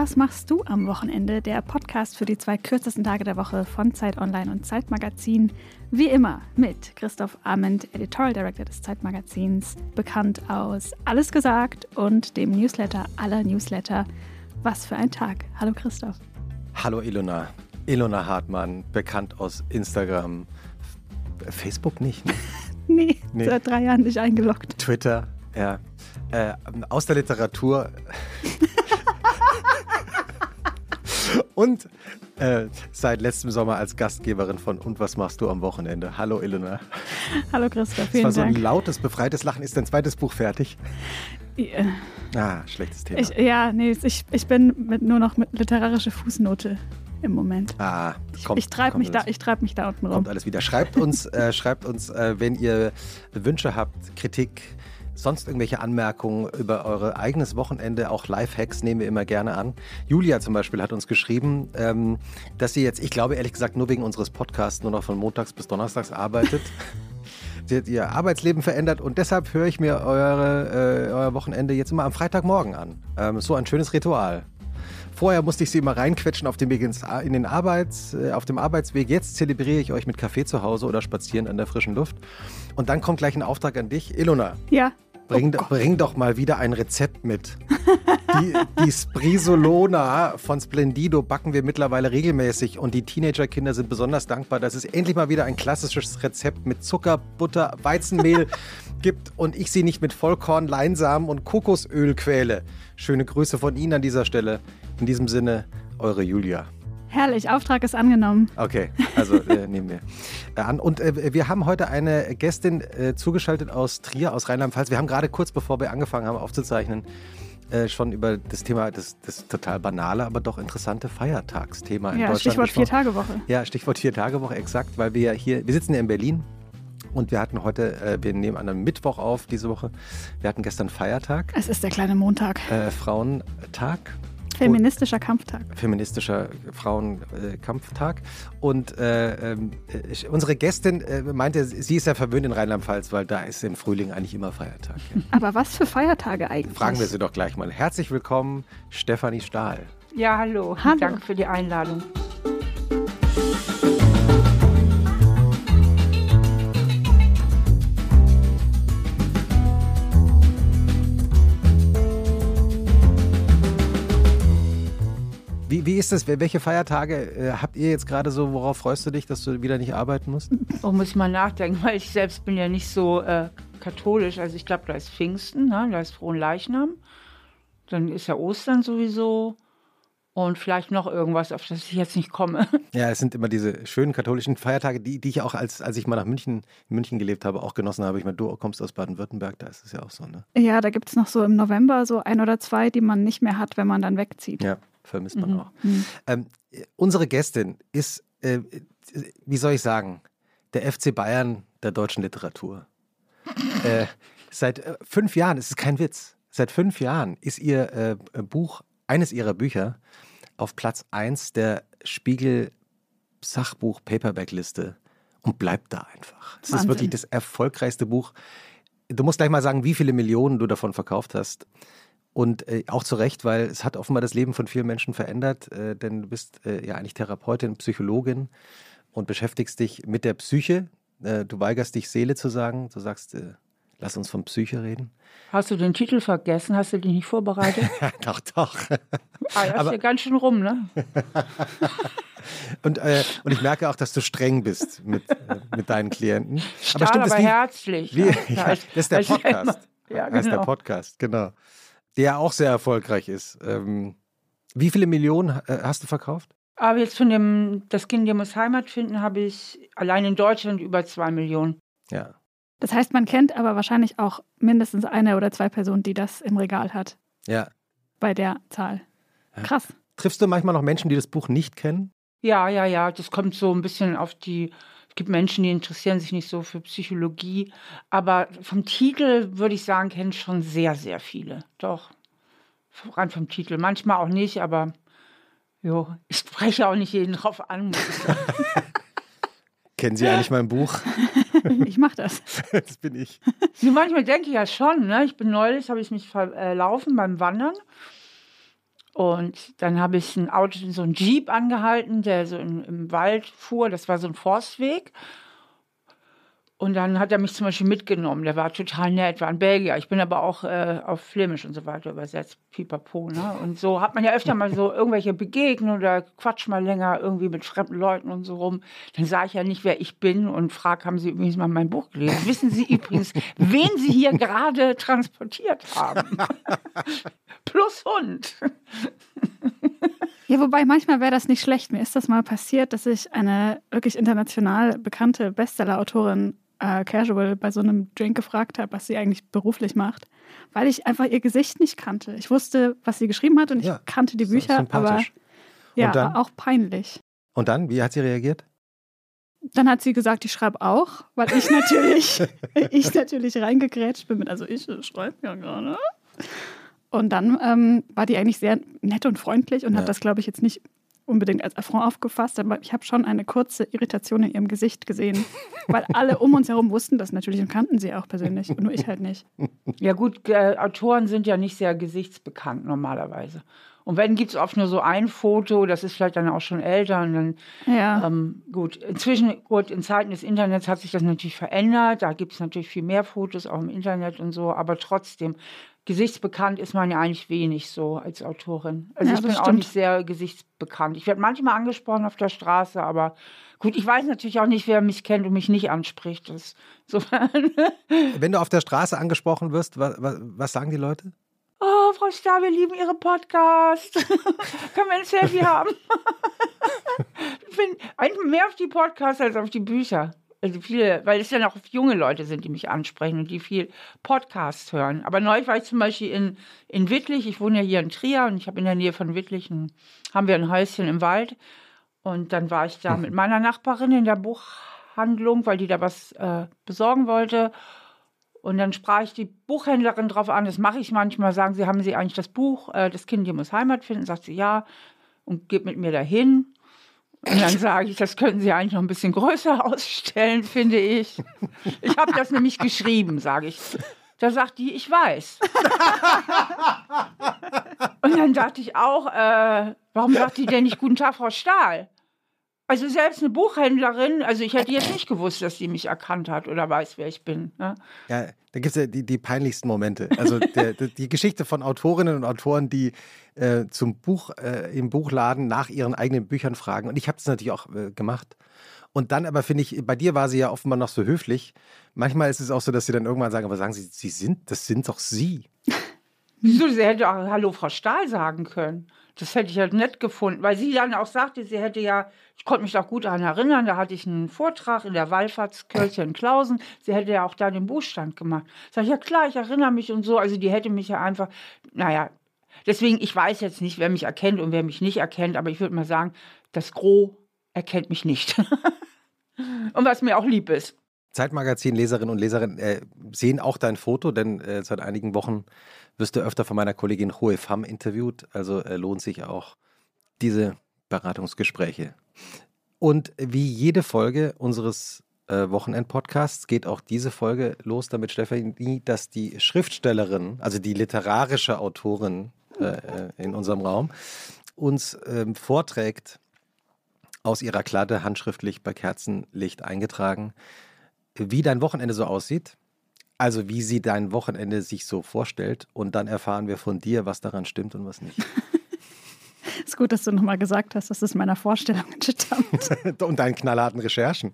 was machst du am Wochenende? Der Podcast für die zwei kürzesten Tage der Woche von Zeit Online und Zeitmagazin. Wie immer mit Christoph Ament, Editorial Director des Zeitmagazins, bekannt aus Alles gesagt und dem Newsletter aller Newsletter. Was für ein Tag. Hallo Christoph. Hallo Ilona. Ilona Hartmann, bekannt aus Instagram. Facebook nicht, ne? nee, nee, seit drei Jahren nicht eingeloggt. Twitter, ja. Äh, aus der Literatur. Und äh, seit letztem Sommer als Gastgeberin von Und was machst du am Wochenende? Hallo Ilona. Hallo Christoph, vielen Das war Dank. so ein lautes, befreites Lachen. Ist dein zweites Buch fertig? Ja. Ah, schlechtes Thema. Ich, ja, nee, ich, ich bin mit, nur noch mit literarischer Fußnote im Moment. Ah, kommt, ich, ich treibe mich, da, treib mich da unten rum. Kommt alles wieder. Schreibt uns, äh, schreibt uns äh, wenn ihr Wünsche habt, Kritik, sonst irgendwelche Anmerkungen über eure eigenes Wochenende, auch Lifehacks nehmen wir immer gerne an. Julia zum Beispiel hat uns geschrieben, ähm, dass sie jetzt, ich glaube ehrlich gesagt, nur wegen unseres Podcasts nur noch von montags bis donnerstags arbeitet. sie hat ihr Arbeitsleben verändert und deshalb höre ich mir eure, äh, euer Wochenende jetzt immer am Freitagmorgen an. Ähm, so ein schönes Ritual. Vorher musste ich sie immer reinquetschen auf dem Weg ins, in den Arbeits, äh, auf dem Arbeitsweg. Jetzt zelebriere ich euch mit Kaffee zu Hause oder spazieren an der frischen Luft. Und dann kommt gleich ein Auftrag an dich. Ilona. Ja. Bring, oh bring, doch mal wieder ein Rezept mit. Die, die Sprisolona von Splendido backen wir mittlerweile regelmäßig und die Teenagerkinder sind besonders dankbar, dass es endlich mal wieder ein klassisches Rezept mit Zucker, Butter, Weizenmehl gibt und ich sie nicht mit Vollkorn, Leinsamen und Kokosöl quäle. Schöne Grüße von Ihnen an dieser Stelle. In diesem Sinne, eure Julia. Herrlich, Auftrag ist angenommen. Okay, also äh, nehmen wir äh, an. Und äh, wir haben heute eine Gästin äh, zugeschaltet aus Trier, aus Rheinland-Pfalz. Wir haben gerade kurz bevor wir angefangen haben aufzuzeichnen, äh, schon über das Thema, das, das total banale, aber doch interessante Feiertagsthema in ja, Deutschland. Stichwort Vier-Tage-Woche. Ja, Stichwort Vier-Tage-Woche, exakt, weil wir hier, wir sitzen ja in Berlin und wir hatten heute, äh, wir nehmen an einem Mittwoch auf diese Woche, wir hatten gestern Feiertag. Es ist der kleine Montag. Äh, Frauentag. Feministischer Kampftag. Feministischer Frauenkampftag. Äh, und äh, äh, unsere Gästin äh, meinte, sie ist ja verwöhnt in Rheinland-Pfalz, weil da ist im Frühling eigentlich immer Feiertag. Ja. Aber was für Feiertage eigentlich? Fragen wir sie doch gleich mal. Herzlich willkommen, Stefanie Stahl. Ja, hallo. hallo. Danke für die Einladung. Wie, wie ist das? Welche Feiertage äh, habt ihr jetzt gerade so? Worauf freust du dich, dass du wieder nicht arbeiten musst? Oh, muss ich mal nachdenken, weil ich selbst bin ja nicht so äh, katholisch. Also ich glaube, da ist Pfingsten, ne? da ist Frohen Leichnam. Dann ist ja Ostern sowieso. Und vielleicht noch irgendwas, auf das ich jetzt nicht komme. Ja, es sind immer diese schönen katholischen Feiertage, die, die ich auch, als, als ich mal nach München, in München gelebt habe, auch genossen habe. Ich meine, du kommst aus Baden-Württemberg, da ist es ja auch so, ne? Ja, da gibt es noch so im November so ein oder zwei, die man nicht mehr hat, wenn man dann wegzieht. Ja, vermisst man mhm. auch. Mhm. Ähm, unsere Gästin ist, äh, wie soll ich sagen, der FC Bayern der deutschen Literatur. äh, seit äh, fünf Jahren, es ist kein Witz, seit fünf Jahren ist ihr äh, Buch, eines ihrer Bücher, auf Platz 1 der Spiegel Sachbuch Paperback-Liste und bleibt da einfach. Das Wahnsinn. ist wirklich das erfolgreichste Buch. Du musst gleich mal sagen, wie viele Millionen du davon verkauft hast. Und äh, auch zu Recht, weil es hat offenbar das Leben von vielen Menschen verändert, äh, denn du bist äh, ja eigentlich Therapeutin, Psychologin und beschäftigst dich mit der Psyche. Äh, du weigerst dich, Seele zu sagen. Du sagst, äh, lass uns von Psyche reden. Hast du den Titel vergessen? Hast du dich nicht vorbereitet? doch, doch. Ah, das ist ja ganz schön rum, ne? und, äh, und ich merke auch, dass du streng bist mit, äh, mit deinen Klienten. Stahl, aber, stimmt, aber wie, herzlich. Wie, ja, das ist der Podcast. Ja, genau. Das ist der Podcast, genau. Der auch sehr erfolgreich ist. Ähm, wie viele Millionen äh, hast du verkauft? Aber jetzt von dem Das Kind, der muss Heimat finden, habe ich allein in Deutschland über zwei Millionen. Ja. Das heißt, man kennt aber wahrscheinlich auch mindestens eine oder zwei Personen, die das im Regal hat. Ja. Bei der Zahl. Krass. Ja. Triffst du manchmal noch Menschen, die das Buch nicht kennen? Ja, ja, ja. Das kommt so ein bisschen auf die. Es gibt Menschen, die interessieren sich nicht so für Psychologie. Aber vom Titel würde ich sagen, kennen schon sehr, sehr viele. Doch. Rein vom Titel. Manchmal auch nicht, aber jo, ich spreche auch nicht jeden drauf an. Kennen Sie eigentlich mein Buch? ich mache das. das bin ich. Manchmal denke ich ja schon. Ne? Ich bin neulich, habe ich mich verlaufen beim Wandern Und dann habe ich ein Auto, so ein Jeep angehalten, der so in, im Wald fuhr. Das war so ein Forstweg. Und dann hat er mich zum Beispiel mitgenommen. Der war total nett, war ein Belgier. Ich bin aber auch äh, auf Flämisch und so weiter übersetzt, pipapo. Ne? Und so hat man ja öfter mal so irgendwelche Begegnungen oder quatsch mal länger irgendwie mit fremden Leuten und so rum. Dann sage ich ja nicht, wer ich bin und frage, haben Sie übrigens mal mein Buch gelesen? Wissen Sie übrigens, wen Sie hier gerade transportiert haben? Plus Hund. Ja, wobei manchmal wäre das nicht schlecht. Mir ist das mal passiert, dass ich eine wirklich international bekannte Bestseller-Autorin äh, Casual bei so einem Drink gefragt habe, was sie eigentlich beruflich macht, weil ich einfach ihr Gesicht nicht kannte. Ich wusste, was sie geschrieben hat und ja, ich kannte die Bücher, aber ja, dann, auch peinlich. Und dann, wie hat sie reagiert? Dann hat sie gesagt, ich schreibe auch, weil ich natürlich, ich natürlich reingegrätscht bin mit, also ich schreibe ja gerade. Und dann ähm, war die eigentlich sehr nett und freundlich und ja. hat das, glaube ich, jetzt nicht unbedingt als Affront aufgefasst, aber ich habe schon eine kurze Irritation in ihrem Gesicht gesehen, weil alle um uns herum wussten das natürlich und kannten sie auch persönlich, nur ich halt nicht. Ja gut, äh, Autoren sind ja nicht sehr gesichtsbekannt normalerweise. Und wenn, gibt es oft nur so ein Foto, das ist vielleicht dann auch schon älter. Und dann, ja. Ähm, gut, inzwischen, gut, in Zeiten des Internets hat sich das natürlich verändert. Da gibt es natürlich viel mehr Fotos, auch im Internet und so. Aber trotzdem, gesichtsbekannt ist man ja eigentlich wenig so als Autorin. Also ja, ich bin stimmt. auch nicht sehr gesichtsbekannt. Ich werde manchmal angesprochen auf der Straße, aber gut, ich weiß natürlich auch nicht, wer mich kennt und mich nicht anspricht. Das, so. Wenn du auf der Straße angesprochen wirst, was, was, was sagen die Leute? Oh, Frau Starr, wir lieben Ihre Podcast. Können wir ein Selfie haben? ich bin eigentlich mehr auf die Podcasts als auf die Bücher also viele, weil es ja noch junge Leute sind, die mich ansprechen und die viel Podcasts hören. Aber neulich war ich zum Beispiel in, in Wittlich, ich wohne ja hier in Trier und ich habe in der Nähe von Wittlich ein, haben wir ein Häuschen im Wald. Und dann war ich da mit meiner Nachbarin in der Buchhandlung, weil die da was äh, besorgen wollte. Und dann sprach ich die Buchhändlerin drauf an, das mache ich manchmal, sagen sie, haben Sie eigentlich das Buch, äh, das Kind hier muss Heimat finden? Sagt sie ja und geht mit mir dahin. Und dann sage ich, das könnten Sie eigentlich noch ein bisschen größer ausstellen, finde ich. Ich habe das nämlich geschrieben, sage ich. Da sagt die, ich weiß. Und dann dachte ich auch, äh, warum sagt die denn nicht Guten Tag, Frau Stahl? Also selbst eine Buchhändlerin, also ich hätte jetzt nicht gewusst, dass sie mich erkannt hat oder weiß, wer ich bin. Ne? Ja, da gibt es ja die, die, peinlichsten Momente. Also der, die Geschichte von Autorinnen und Autoren, die äh, zum Buch äh, im Buchladen nach ihren eigenen Büchern fragen. Und ich habe das natürlich auch äh, gemacht. Und dann aber finde ich, bei dir war sie ja offenbar noch so höflich. Manchmal ist es auch so, dass sie dann irgendwann sagen, aber sagen Sie, Sie sind, das sind doch Sie. Wieso? Sie hätte auch Hallo Frau Stahl sagen können. Das hätte ich halt nett gefunden, weil sie dann auch sagte, sie hätte ja, ich konnte mich auch gut daran erinnern, da hatte ich einen Vortrag in der Wallfahrtskirche in Klausen, sie hätte ja auch da den Buchstand gemacht. Sag ich, ja klar, ich erinnere mich und so, also die hätte mich ja einfach, naja, deswegen, ich weiß jetzt nicht, wer mich erkennt und wer mich nicht erkennt, aber ich würde mal sagen, das Gros erkennt mich nicht. und was mir auch lieb ist. Zeitmagazin-Leserinnen und Leser äh, sehen auch dein Foto, denn äh, seit einigen Wochen wirst du öfter von meiner Kollegin Hohe Pham interviewt. Also äh, lohnt sich auch diese Beratungsgespräche. Und wie jede Folge unseres äh, Wochenend-Podcasts geht auch diese Folge los damit, Stefanie, dass die Schriftstellerin, also die literarische Autorin äh, äh in unserem Raum, uns ähm, vorträgt aus ihrer Kladde handschriftlich bei Kerzenlicht eingetragen, wie dein Wochenende so aussieht also wie sie dein Wochenende sich so vorstellt und dann erfahren wir von dir, was daran stimmt und was nicht. ist gut, dass du nochmal gesagt hast, dass es meiner Vorstellung entstammt. und deinen knallharten Recherchen.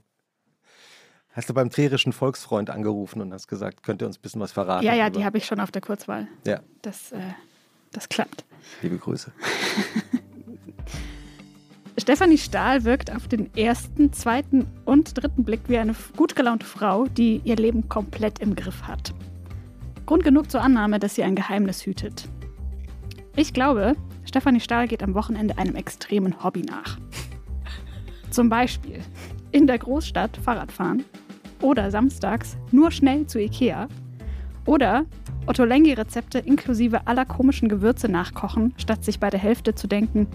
Hast du beim trierischen Volksfreund angerufen und hast gesagt, könnt ihr uns ein bisschen was verraten? Ja, ja, die habe ich schon auf der Kurzwahl. Ja. Das, äh, das klappt. Liebe Grüße. Stefanie Stahl wirkt auf den ersten, zweiten und dritten Blick wie eine gut gelaunte Frau, die ihr Leben komplett im Griff hat. Grund genug zur Annahme, dass sie ein Geheimnis hütet. Ich glaube, Stefanie Stahl geht am Wochenende einem extremen Hobby nach. Zum Beispiel in der Großstadt Fahrradfahren oder samstags nur schnell zu Ikea oder Otto Lengi-Rezepte inklusive aller komischen Gewürze nachkochen, statt sich bei der Hälfte zu denken,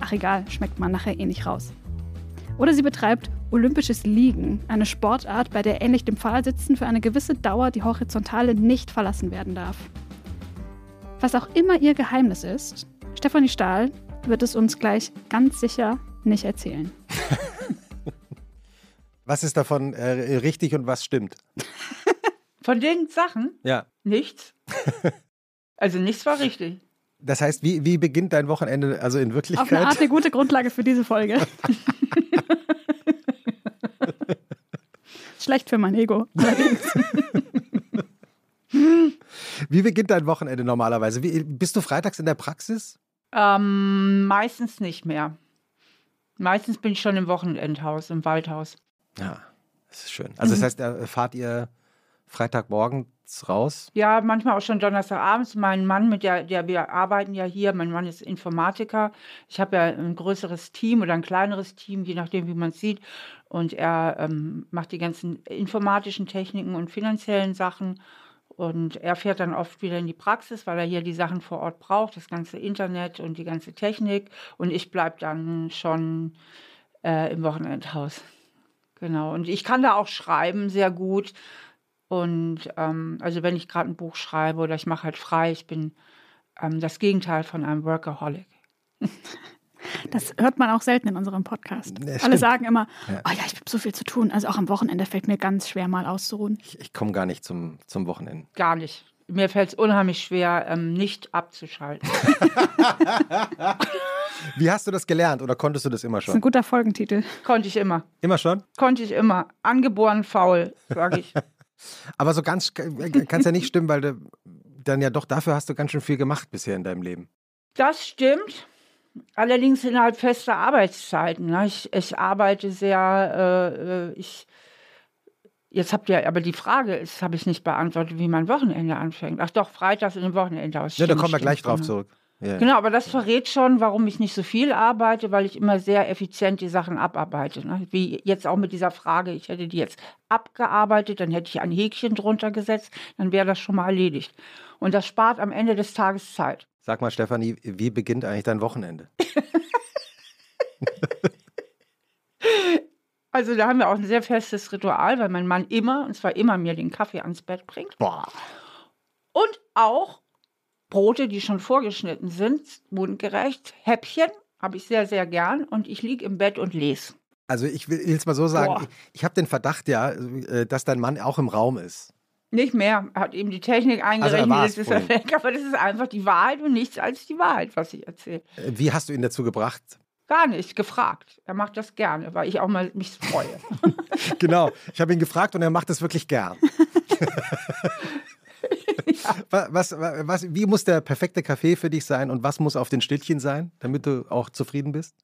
ach egal, schmeckt man nachher eh nicht raus. Oder sie betreibt olympisches Liegen, eine Sportart, bei der ähnlich dem Pfahlsitzen für eine gewisse Dauer die Horizontale nicht verlassen werden darf. Was auch immer ihr Geheimnis ist, Stefanie Stahl wird es uns gleich ganz sicher nicht erzählen. Was ist davon äh, richtig und was stimmt? Von den Sachen? Ja. Nichts. Also nichts war richtig. Das heißt, wie, wie beginnt dein Wochenende also in Wirklichkeit? Auf eine Art eine gute Grundlage für diese Folge. Schlecht für mein Ego. wie beginnt dein Wochenende normalerweise? Wie, bist du freitags in der Praxis? Ähm, meistens nicht mehr. Meistens bin ich schon im Wochenendhaus, im Waldhaus. Ja, das ist schön. Also das heißt, da fahrt ihr Freitagmorgens raus? Ja, manchmal auch schon Donnerstagabends. Mein Mann, mit der, der wir arbeiten ja hier, mein Mann ist Informatiker. Ich habe ja ein größeres Team oder ein kleineres Team, je nachdem, wie man es sieht. Und er ähm, macht die ganzen informatischen Techniken und finanziellen Sachen. Und er fährt dann oft wieder in die Praxis, weil er hier die Sachen vor Ort braucht, das ganze Internet und die ganze Technik. Und ich bleibe dann schon äh, im Wochenendhaus. Genau. Und ich kann da auch schreiben sehr gut. Und ähm, also wenn ich gerade ein Buch schreibe oder ich mache halt frei, ich bin ähm, das Gegenteil von einem Workaholic. Das hört man auch selten in unserem Podcast. Ja, Alle stimmt. sagen immer, Ja. oh ja, ich habe so viel zu tun. Also auch am Wochenende fällt mir ganz schwer mal auszuruhen. Ich, ich komme gar nicht zum, zum Wochenende. Gar nicht. Mir fällt es unheimlich schwer, ähm, nicht abzuschalten. Wie hast du das gelernt oder konntest du das immer Das ist ein schon? guter Folgentitel. Konnte ich immer. Immer schon? Konnte ich immer. Angeboren faul, sage ich. Aber so ganz kann es ja nicht stimmen, weil du dann ja doch dafür hast du ganz schön viel gemacht bisher in deinem Leben. Das stimmt. Allerdings innerhalb fester Arbeitszeiten. Ne? Ich, ich arbeite sehr, äh, äh, ich, jetzt habt ihr, aber die Frage ist, habe ich nicht beantwortet, wie mein Wochenende anfängt. Ach doch, freitags in dem Wochenende aus. Ja, da kommen wir gleich drauf genau. zurück. Ja. Genau, aber das verrät schon, warum ich nicht so viel arbeite, weil ich immer sehr effizient die Sachen abarbeite. Ne? Wie jetzt auch mit dieser Frage, ich hätte die jetzt abgearbeitet, dann hätte ich ein Häkchen drunter gesetzt, dann wäre das schon mal erledigt. Und das spart am Ende des Tages Zeit. Sag mal, Stefanie, wie beginnt eigentlich dein Wochenende? Also da haben wir auch ein sehr festes Ritual, weil mein Mann immer, und zwar immer mir den Kaffee ans Bett bringt. Boah. Und auch Brote, die schon vorgeschnitten sind, mundgerecht. Häppchen habe ich sehr, sehr gern. Und ich liege im Bett und lese. Also ich will es mal so sagen, Boah. ich, ich habe den Verdacht ja, äh, dass dein Mann auch im Raum ist. Nicht mehr. Er hat eben die Technik Also er eingerechnet, war's jetzt ist er weg. Aber das ist einfach die Wahrheit und nichts als die Wahrheit, was ich erzähle. Äh, Wie hast du ihn dazu gebracht? Gar nicht gefragt. Er macht das gerne, weil ich auch mal mich freue. Genau, ich habe ihn gefragt und er macht es wirklich gern. was, was, was, wie muss der perfekte Kaffee für dich sein und was muss auf den Stillchen sein, damit du auch zufrieden bist?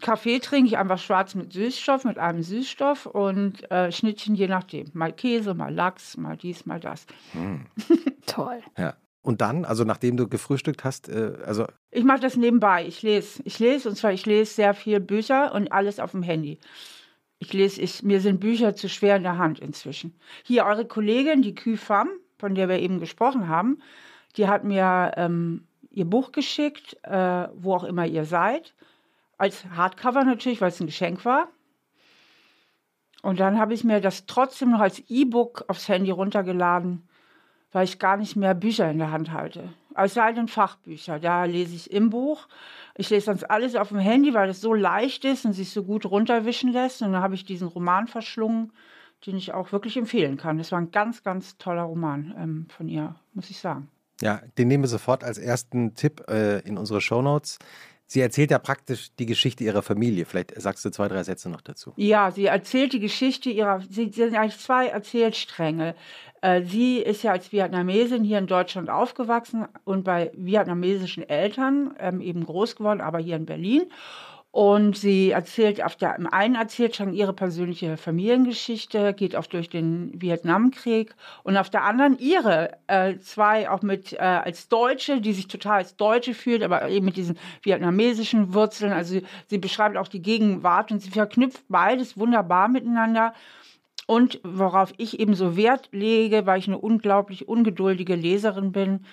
Kaffee trinke ich einfach schwarz mit Süßstoff, mit einem Süßstoff und äh, Schnittchen je nachdem. Mal Käse, mal Lachs, mal dies, mal das. Toll. Ja. Und dann, also nachdem du gefrühstückt hast, äh, also Ich mache das nebenbei. Ich lese. Ich lese und zwar ich lese sehr viel Bücher und alles auf dem Handy. Ich lese, ich, mir sind Bücher zu schwer in der Hand inzwischen. Hier eure Kollegin, die Küfam, von der wir eben gesprochen haben, die hat mir ähm, ihr Buch geschickt, äh, wo auch immer ihr seid. Als Hardcover natürlich, weil es ein Geschenk war. Und dann habe ich mir das trotzdem noch als E-Book aufs Handy runtergeladen, weil ich gar nicht mehr Bücher in der Hand halte. Es sei denn Fachbücher, da lese ich im Buch. Ich lese sonst alles auf dem Handy, weil es so leicht ist und sich so gut runterwischen lässt. Und dann habe ich diesen Roman verschlungen, den ich auch wirklich empfehlen kann. Das war ein ganz, ganz toller Roman ähm, von ihr, muss ich sagen. ja, den nehmen wir sofort als ersten Tipp äh, in unsere Shownotes. Sie erzählt ja praktisch die Geschichte ihrer Familie. Vielleicht sagst du zwei, drei Sätze noch dazu. Ja, sie erzählt die Geschichte ihrer, sie sie sind eigentlich zwei Erzählstränge. Äh, Sie ist ja als Vietnamesin hier in Deutschland aufgewachsen und bei vietnamesischen Eltern ähm, eben groß geworden, aber hier in Berlin. Und sie erzählt auf der, im einen erzählt schon ihre persönliche Familiengeschichte, geht auch durch den Vietnamkrieg und auf der anderen ihre, äh, zwei auch mit äh, als Deutsche, die sich total als Deutsche fühlt, aber eben mit diesen vietnamesischen Wurzeln. Also sie, sie beschreibt auch die Gegenwart und sie verknüpft beides wunderbar miteinander. Und worauf ich eben so Wert lege, weil ich eine unglaublich ungeduldige Leserin bin,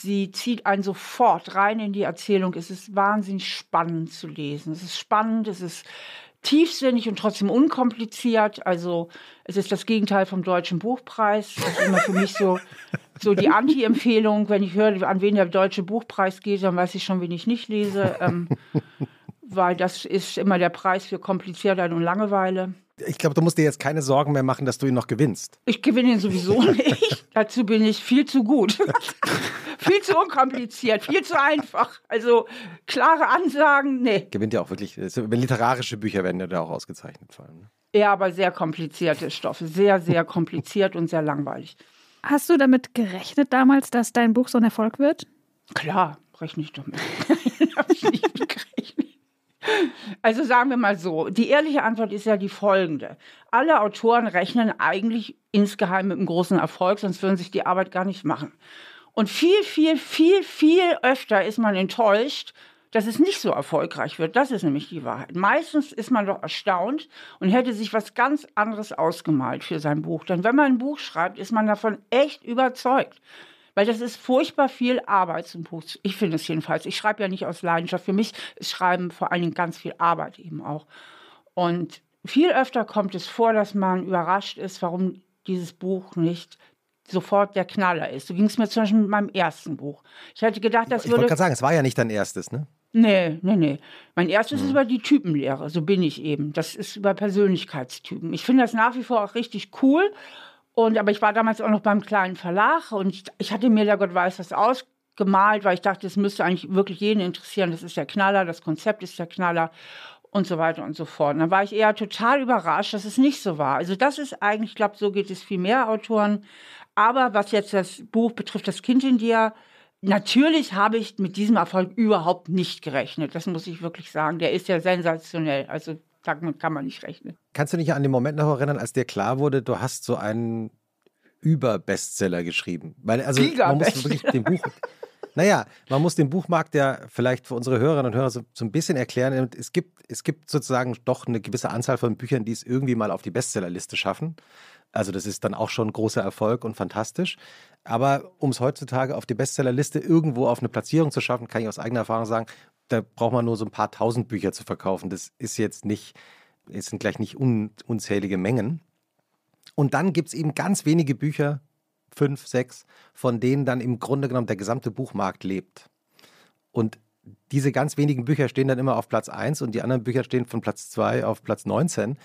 sie zieht einen sofort rein in die Erzählung. Es ist wahnsinnig spannend zu lesen. Es ist spannend, es ist tiefsinnig und trotzdem unkompliziert. Also es ist das Gegenteil vom Deutschen Buchpreis. Das ist immer für mich so So die Anti-Empfehlung, wenn ich höre, an wen der Deutsche Buchpreis geht, dann weiß ich schon, wen ich nicht lese. Ähm, weil das ist immer der Preis für Kompliziertheit und Langeweile. Ich glaube, du musst dir jetzt keine Sorgen mehr machen, dass du ihn noch gewinnst. Ich gewinne ihn sowieso nicht. Dazu bin ich viel zu gut. viel zu unkompliziert, viel zu einfach. Also klare Ansagen, nee. Gewinnt ja auch wirklich, literarische Bücher werden ja da auch ausgezeichnet vor allem. Ne? Ja, aber sehr komplizierte Stoffe. Sehr, sehr kompliziert und sehr langweilig. Hast du damit gerechnet damals, dass dein Buch so ein Erfolg wird? Klar, rechne ich damit. Habe ich nicht gerechnet. Also sagen wir mal so, die ehrliche Antwort ist ja die folgende. Alle Autoren rechnen eigentlich insgeheim mit einem großen Erfolg, sonst würden sich die Arbeit gar nicht machen. Und viel, viel, viel, viel öfter ist man enttäuscht, dass es nicht so erfolgreich wird. Das ist nämlich die Wahrheit. Meistens ist man doch erstaunt und hätte sich was ganz anderes ausgemalt für sein Buch. Denn wenn man ein Buch schreibt, ist man davon echt überzeugt. Weil das ist furchtbar viel Arbeit zum Buch. Ich finde es jedenfalls. Ich schreibe ja nicht aus Leidenschaft. Für mich ist Schreiben vor allen Dingen ganz viel Arbeit eben auch. Und viel öfter kommt es vor, dass man überrascht ist, warum dieses Buch nicht sofort der Knaller ist. So ging es mir zum Beispiel mit meinem ersten Buch. Ich hätte gedacht, das ich würde. Ich wollte gerade sagen, es war ja nicht dein erstes, ne? Nee, nee, nee. Mein erstes hm. ist über die Typenlehre. So bin ich eben. Das ist über Persönlichkeitstypen. Ich finde das nach wie vor auch richtig cool. Und, aber ich war damals auch noch beim kleinen Verlag und ich, ich hatte mir da Gott weiß was ausgemalt, weil ich dachte, es müsste eigentlich wirklich jeden interessieren. Das ist der Knaller, das Konzept ist der Knaller und so weiter und so fort. Und dann war ich eher total überrascht, dass es nicht so war. Also das ist eigentlich, ich glaube, so geht es viel mehr Autoren. Aber was jetzt das Buch betrifft, das Kind in dir, natürlich habe ich mit diesem Erfolg überhaupt nicht gerechnet. Das muss ich wirklich sagen. Der ist ja sensationell. Also damit kann man nicht rechnen. Kannst du dich an den Moment noch erinnern, als dir klar wurde, du hast so einen Über-Bestseller geschrieben? Weil, also, man muss wirklich dem Buch. Naja, man muss den Buchmarkt ja vielleicht für unsere Hörerinnen und Hörer so, so, ein bisschen erklären. Es gibt, es gibt sozusagen doch eine gewisse Anzahl von Büchern, die es irgendwie mal auf die Bestsellerliste schaffen. Also das ist dann auch schon großer Erfolg und fantastisch. Aber um es heutzutage auf die Bestsellerliste irgendwo auf eine Platzierung zu schaffen, kann ich aus eigener Erfahrung sagen, da braucht man nur so ein paar tausend Bücher zu verkaufen. Das ist jetzt nicht, es sind gleich nicht un, unzählige Mengen. Und dann gibt es eben ganz wenige Bücher, fünf, sechs, von denen dann im Grunde genommen der gesamte Buchmarkt lebt. Und diese ganz wenigen Bücher stehen dann immer auf Platz 1 und die anderen Bücher stehen von Platz 2 auf Platz 19.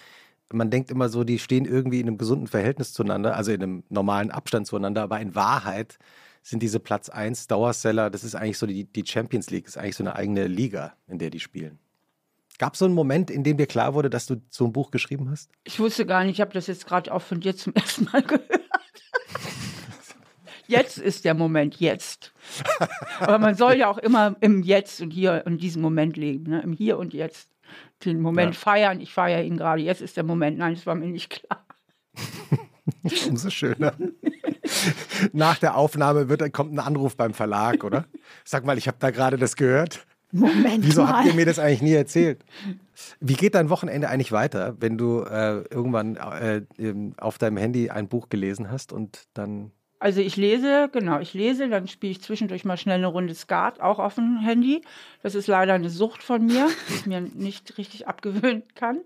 Man denkt immer so, die stehen irgendwie in einem gesunden Verhältnis zueinander, also in einem normalen Abstand zueinander, aber in Wahrheit sind diese Platz 1 Dauerseller, das ist eigentlich so die, die Champions League, ist eigentlich so eine eigene Liga, in der die spielen. Gab es so einen Moment, in dem dir klar wurde, dass du so ein Buch geschrieben hast? Ich wusste gar nicht, ich habe das jetzt gerade auch von dir zum ersten Mal gehört. Jetzt ist der Moment, jetzt. Aber man soll ja auch immer im Jetzt und hier und diesem Moment leben, ne? im Hier und Jetzt. Den Moment ja. feiern, ich feiere ihn gerade, jetzt ist der Moment. Nein, das war mir nicht klar. Umso schöner. Nach der Aufnahme wird, kommt ein Anruf beim Verlag, oder? Sag mal, ich habe da gerade das gehört. Moment Wieso mal. habt ihr mir das eigentlich nie erzählt? Wie geht dein Wochenende eigentlich weiter, wenn du äh, irgendwann äh, auf deinem Handy ein Buch gelesen hast und dann also ich lese, genau, ich lese, dann spiele ich zwischendurch mal schnell eine Runde Skat, auch auf dem Handy. Das ist leider eine Sucht von mir, die ich mir nicht richtig abgewöhnen kann.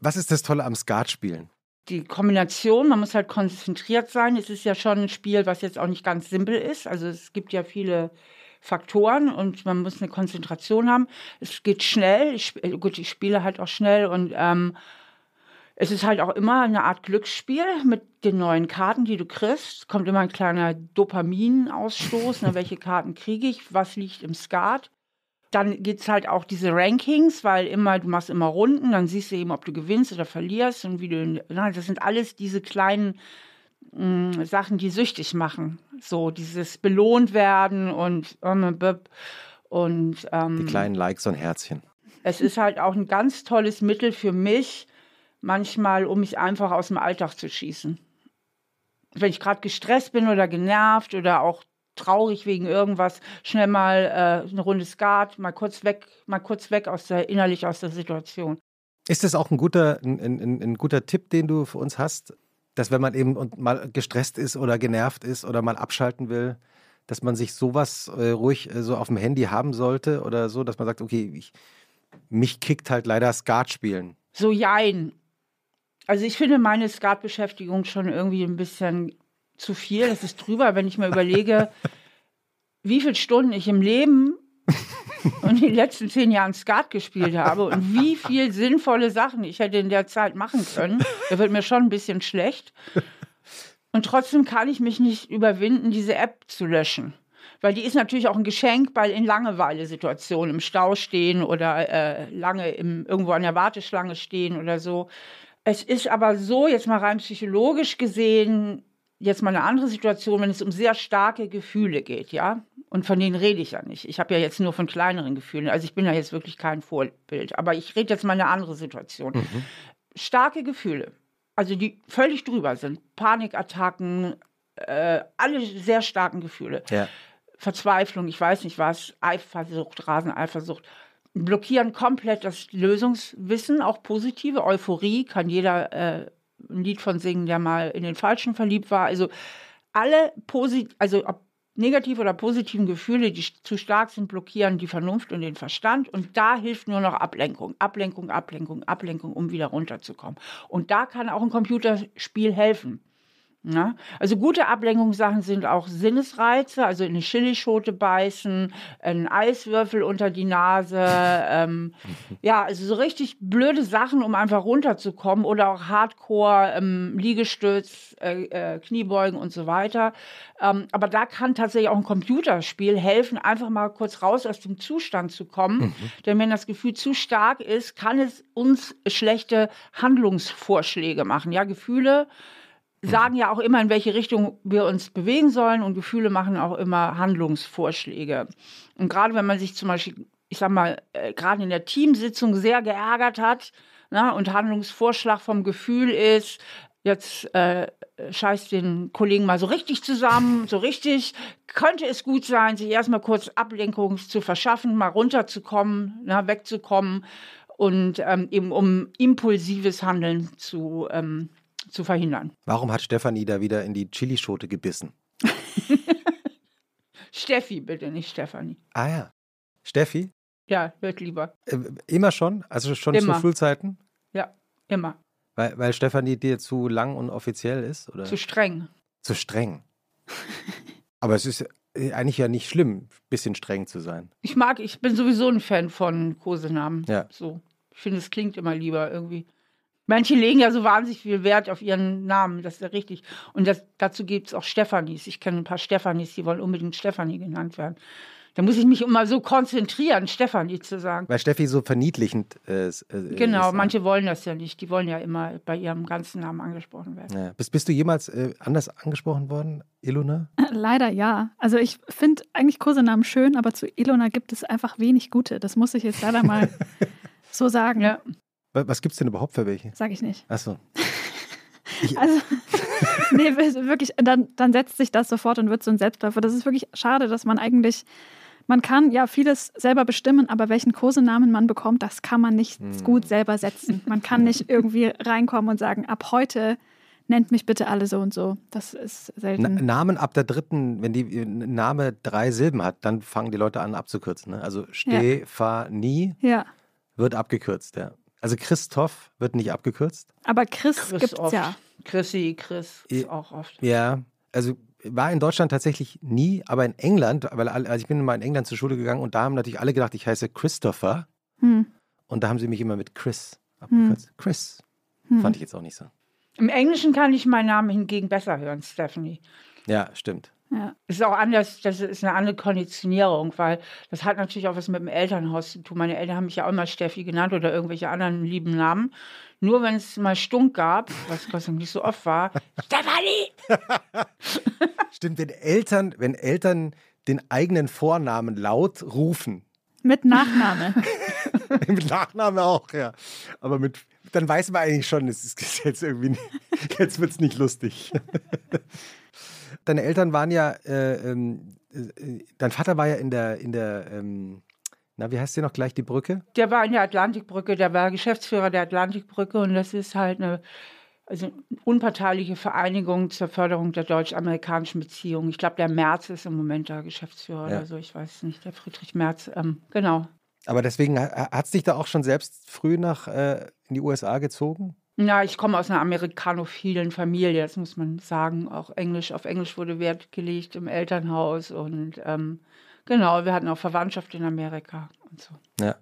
Was ist das Tolle am Skatspielen? Die Kombination, man muss halt konzentriert sein. Es ist ja schon ein Spiel, was jetzt auch nicht ganz simpel ist. Also es gibt ja viele Faktoren und man muss eine Konzentration haben. Es geht schnell. Ich, gut, ich spiele halt auch schnell und ähm, es ist halt auch immer eine Art Glücksspiel mit den neuen Karten, die du kriegst. Kommt immer ein kleiner Dopaminausstoß. Ne, welche Karten kriege ich? Was liegt im Skat? Dann gibt es halt auch diese Rankings, weil immer, du machst immer Runden, dann siehst du eben, ob du gewinnst oder verlierst und wie du. Na, das sind alles diese kleinen mh, mm, Sachen, die süchtig machen. So, dieses belohnt werden und und ähm, die kleinen Likes und Herzchen. Es ist halt auch ein ganz tolles Mittel für mich, manchmal, um mich einfach aus dem Alltag zu schießen. Wenn ich gerade gestresst bin oder genervt oder auch traurig wegen irgendwas, schnell mal äh, eine Runde Skat, mal kurz weg, mal kurz weg aus der, innerlich aus der Situation. Ist das auch ein guter, ein, ein, ein guter Tipp, den du für uns hast, dass wenn man eben mal gestresst ist oder genervt ist oder mal abschalten will, dass man sich sowas äh, ruhig äh, so auf dem Handy haben sollte oder so, dass man sagt, okay, ich, mich kickt halt leider Skat spielen. So jein. Also ich finde meine Skatbeschäftigung schon irgendwie ein bisschen zu viel, das ist drüber, wenn ich mir überlege, wie viele Stunden ich im Leben und in den letzten zehn Jahren Skat gespielt habe und wie viel sinnvolle Sachen ich hätte in der Zeit machen können. Da wird mir schon ein bisschen schlecht. Und trotzdem kann ich mich nicht überwinden, diese App zu löschen. Weil die ist natürlich auch ein Geschenk bei in Langeweile-Situationen, im Stau stehen oder äh, lange im, irgendwo an der Warteschlange stehen oder so. Es ist aber so, jetzt mal rein psychologisch gesehen, jetzt mal eine andere Situation, wenn es um sehr starke Gefühle geht, ja. Und von denen rede ich ja nicht. Ich habe ja jetzt nur von kleineren Gefühlen. Also ich bin ja jetzt wirklich kein Vorbild. Aber ich rede jetzt mal eine andere Situation. Mhm. Starke Gefühle, also die völlig drüber sind. Panikattacken, äh, alle sehr starken Gefühle. Ja. Verzweiflung, ich weiß nicht was, Eifersucht, Raseneifersucht, blockieren komplett das Lösungswissen, auch positive Euphorie, kann jeder äh, ein Lied von singen, der mal in den Falschen verliebt war. Also alle positiv, also ob negative oder positiven Gefühle, die zu stark sind, blockieren die Vernunft und den Verstand. Und da hilft nur noch Ablenkung, Ablenkung, Ablenkung, Ablenkung, um wieder runterzukommen. Und da kann auch ein Computerspiel helfen. Ja? Also gute Ablenkungssachen sind auch Sinnesreize, also in eine Chilischote beißen, einen Eiswürfel unter die Nase, ähm, ja, also so richtig blöde Sachen, um einfach runterzukommen oder auch Hardcore, ähm, Liegestütz, äh, äh, Kniebeugen und so weiter. Ähm, aber da kann tatsächlich auch ein Computerspiel helfen, einfach mal kurz raus aus dem Zustand zu kommen. Mhm. Denn wenn das Gefühl zu stark ist, kann es uns schlechte Handlungsvorschläge machen. Ja, Gefühle sagen ja auch immer, in welche Richtung wir uns bewegen sollen und Gefühle machen auch immer Handlungsvorschläge. Und gerade wenn man sich zum Beispiel, ich sag mal, äh, gerade in der Teamsitzung sehr geärgert hat na, ne, und Handlungsvorschlag vom Gefühl ist, jetzt äh, scheißt den Kollegen mal so richtig zusammen, so richtig, könnte es gut sein, sich erstmal kurz Ablenkung zu verschaffen, mal runterzukommen, na, wegzukommen und ähm, eben um impulsives Handeln zu ähm, zu verhindern. Warum hat Stefanie da wieder in die Chilischote gebissen? Steffi, bitte, nicht Stefanie. Ah ja. Steffi? Ja, wird lieber. Äh, immer schon? Also schon immer. zu Schulzeiten? Ja, immer. Weil, weil Stefanie dir zu lang und offiziell ist? Oder? Zu streng. Zu streng. Aber es ist äh, eigentlich ja nicht schlimm, ein bisschen streng zu sein. Ich mag, ich bin sowieso ein Fan von Kosenamen. Ja. So. Ich finde, es klingt immer lieber irgendwie. Manche legen ja so wahnsinnig viel Wert auf ihren Namen, das ist ja richtig. Und das, dazu gibt es auch Stefanis. Ich kenne ein paar Stefanis, die wollen unbedingt Stefanie genannt werden. Da muss ich mich immer so konzentrieren, Stefanie zu sagen. Weil Steffi so verniedlichend äh, ist. Äh, genau, ist, manche wollen das ja nicht. Die wollen ja immer bei ihrem ganzen Namen angesprochen werden. Ja. Bist, bist du jemals äh, anders angesprochen worden, Ilona? Leider ja. Also ich finde eigentlich Kosenamen schön, aber zu Ilona gibt es einfach wenig gute. Das muss ich jetzt leider mal so sagen. Ja. Was gibt es denn überhaupt für welche? Sag ich nicht. Achso. Also, nee, wirklich, dann, dann setzt sich das sofort und wird so ein Selbstläufer. Das ist wirklich schade, dass man eigentlich, man kann ja vieles selber bestimmen, aber welchen Kosenamen man bekommt, das kann man nicht hm. gut selber setzen. Man kann nicht irgendwie reinkommen und sagen, ab heute nennt mich bitte alle so und so. Das ist selten. Na, Namen ab der dritten, wenn die Name drei Silben hat, dann fangen die Leute an abzukürzen. Ne? Also Stefanie ja. wird abgekürzt, ja. Also Christoph wird nicht abgekürzt. Aber Chris, Chris gibt's oft. ja. Chrissy, Chris ist auch oft. Ja, also war in Deutschland tatsächlich nie, aber in England, weil also ich bin mal in England zur Schule gegangen und da haben natürlich alle gedacht, ich heiße Christopher. Hm. Und da haben sie mich immer mit Chris abgekürzt. Hm. Chris. Hm. Fand ich jetzt auch nicht so. Im Englischen kann ich meinen Namen hingegen besser hören, Stephanie. Ja, stimmt. Ja. Das ist auch anders, das ist eine andere Konditionierung, weil das hat natürlich auch was mit dem Elternhaus zu tun. Meine Eltern haben mich ja auch immer Steffi genannt oder irgendwelche anderen lieben Namen. Nur wenn es mal Stunk gab, was Gott sei Dank nicht so oft war, Stefanie! Stimmt, wenn Eltern, wenn Eltern den eigenen Vornamen laut rufen. Mit Nachname. mit Nachname auch, ja. Aber mit, dann weiß man eigentlich schon, es ist jetzt irgendwie, jetzt wird es nicht lustig deine Eltern waren ja, äh, ähm, äh, dein Vater war ja in der, in der, ähm, na, wie heißt die noch gleich, die Brücke? Der war in der Atlantikbrücke, der war Geschäftsführer der Atlantikbrücke und das ist halt eine also unparteiliche Vereinigung zur Förderung der deutsch-amerikanischen Beziehungen. Ich glaube, der Merz ist im Moment da Geschäftsführer ja. oder so, ich weiß es nicht, der Friedrich Merz, ähm, genau. Aber deswegen hat es dich da auch schon selbst früh nach äh, in die USA gezogen? Na, ich komme aus einer amerikanophilen Familie, das muss man sagen. Auch Englisch, auf Englisch wurde Wert gelegt im Elternhaus und ähm, genau, wir hatten auch Verwandtschaft in Amerika und so. Ja.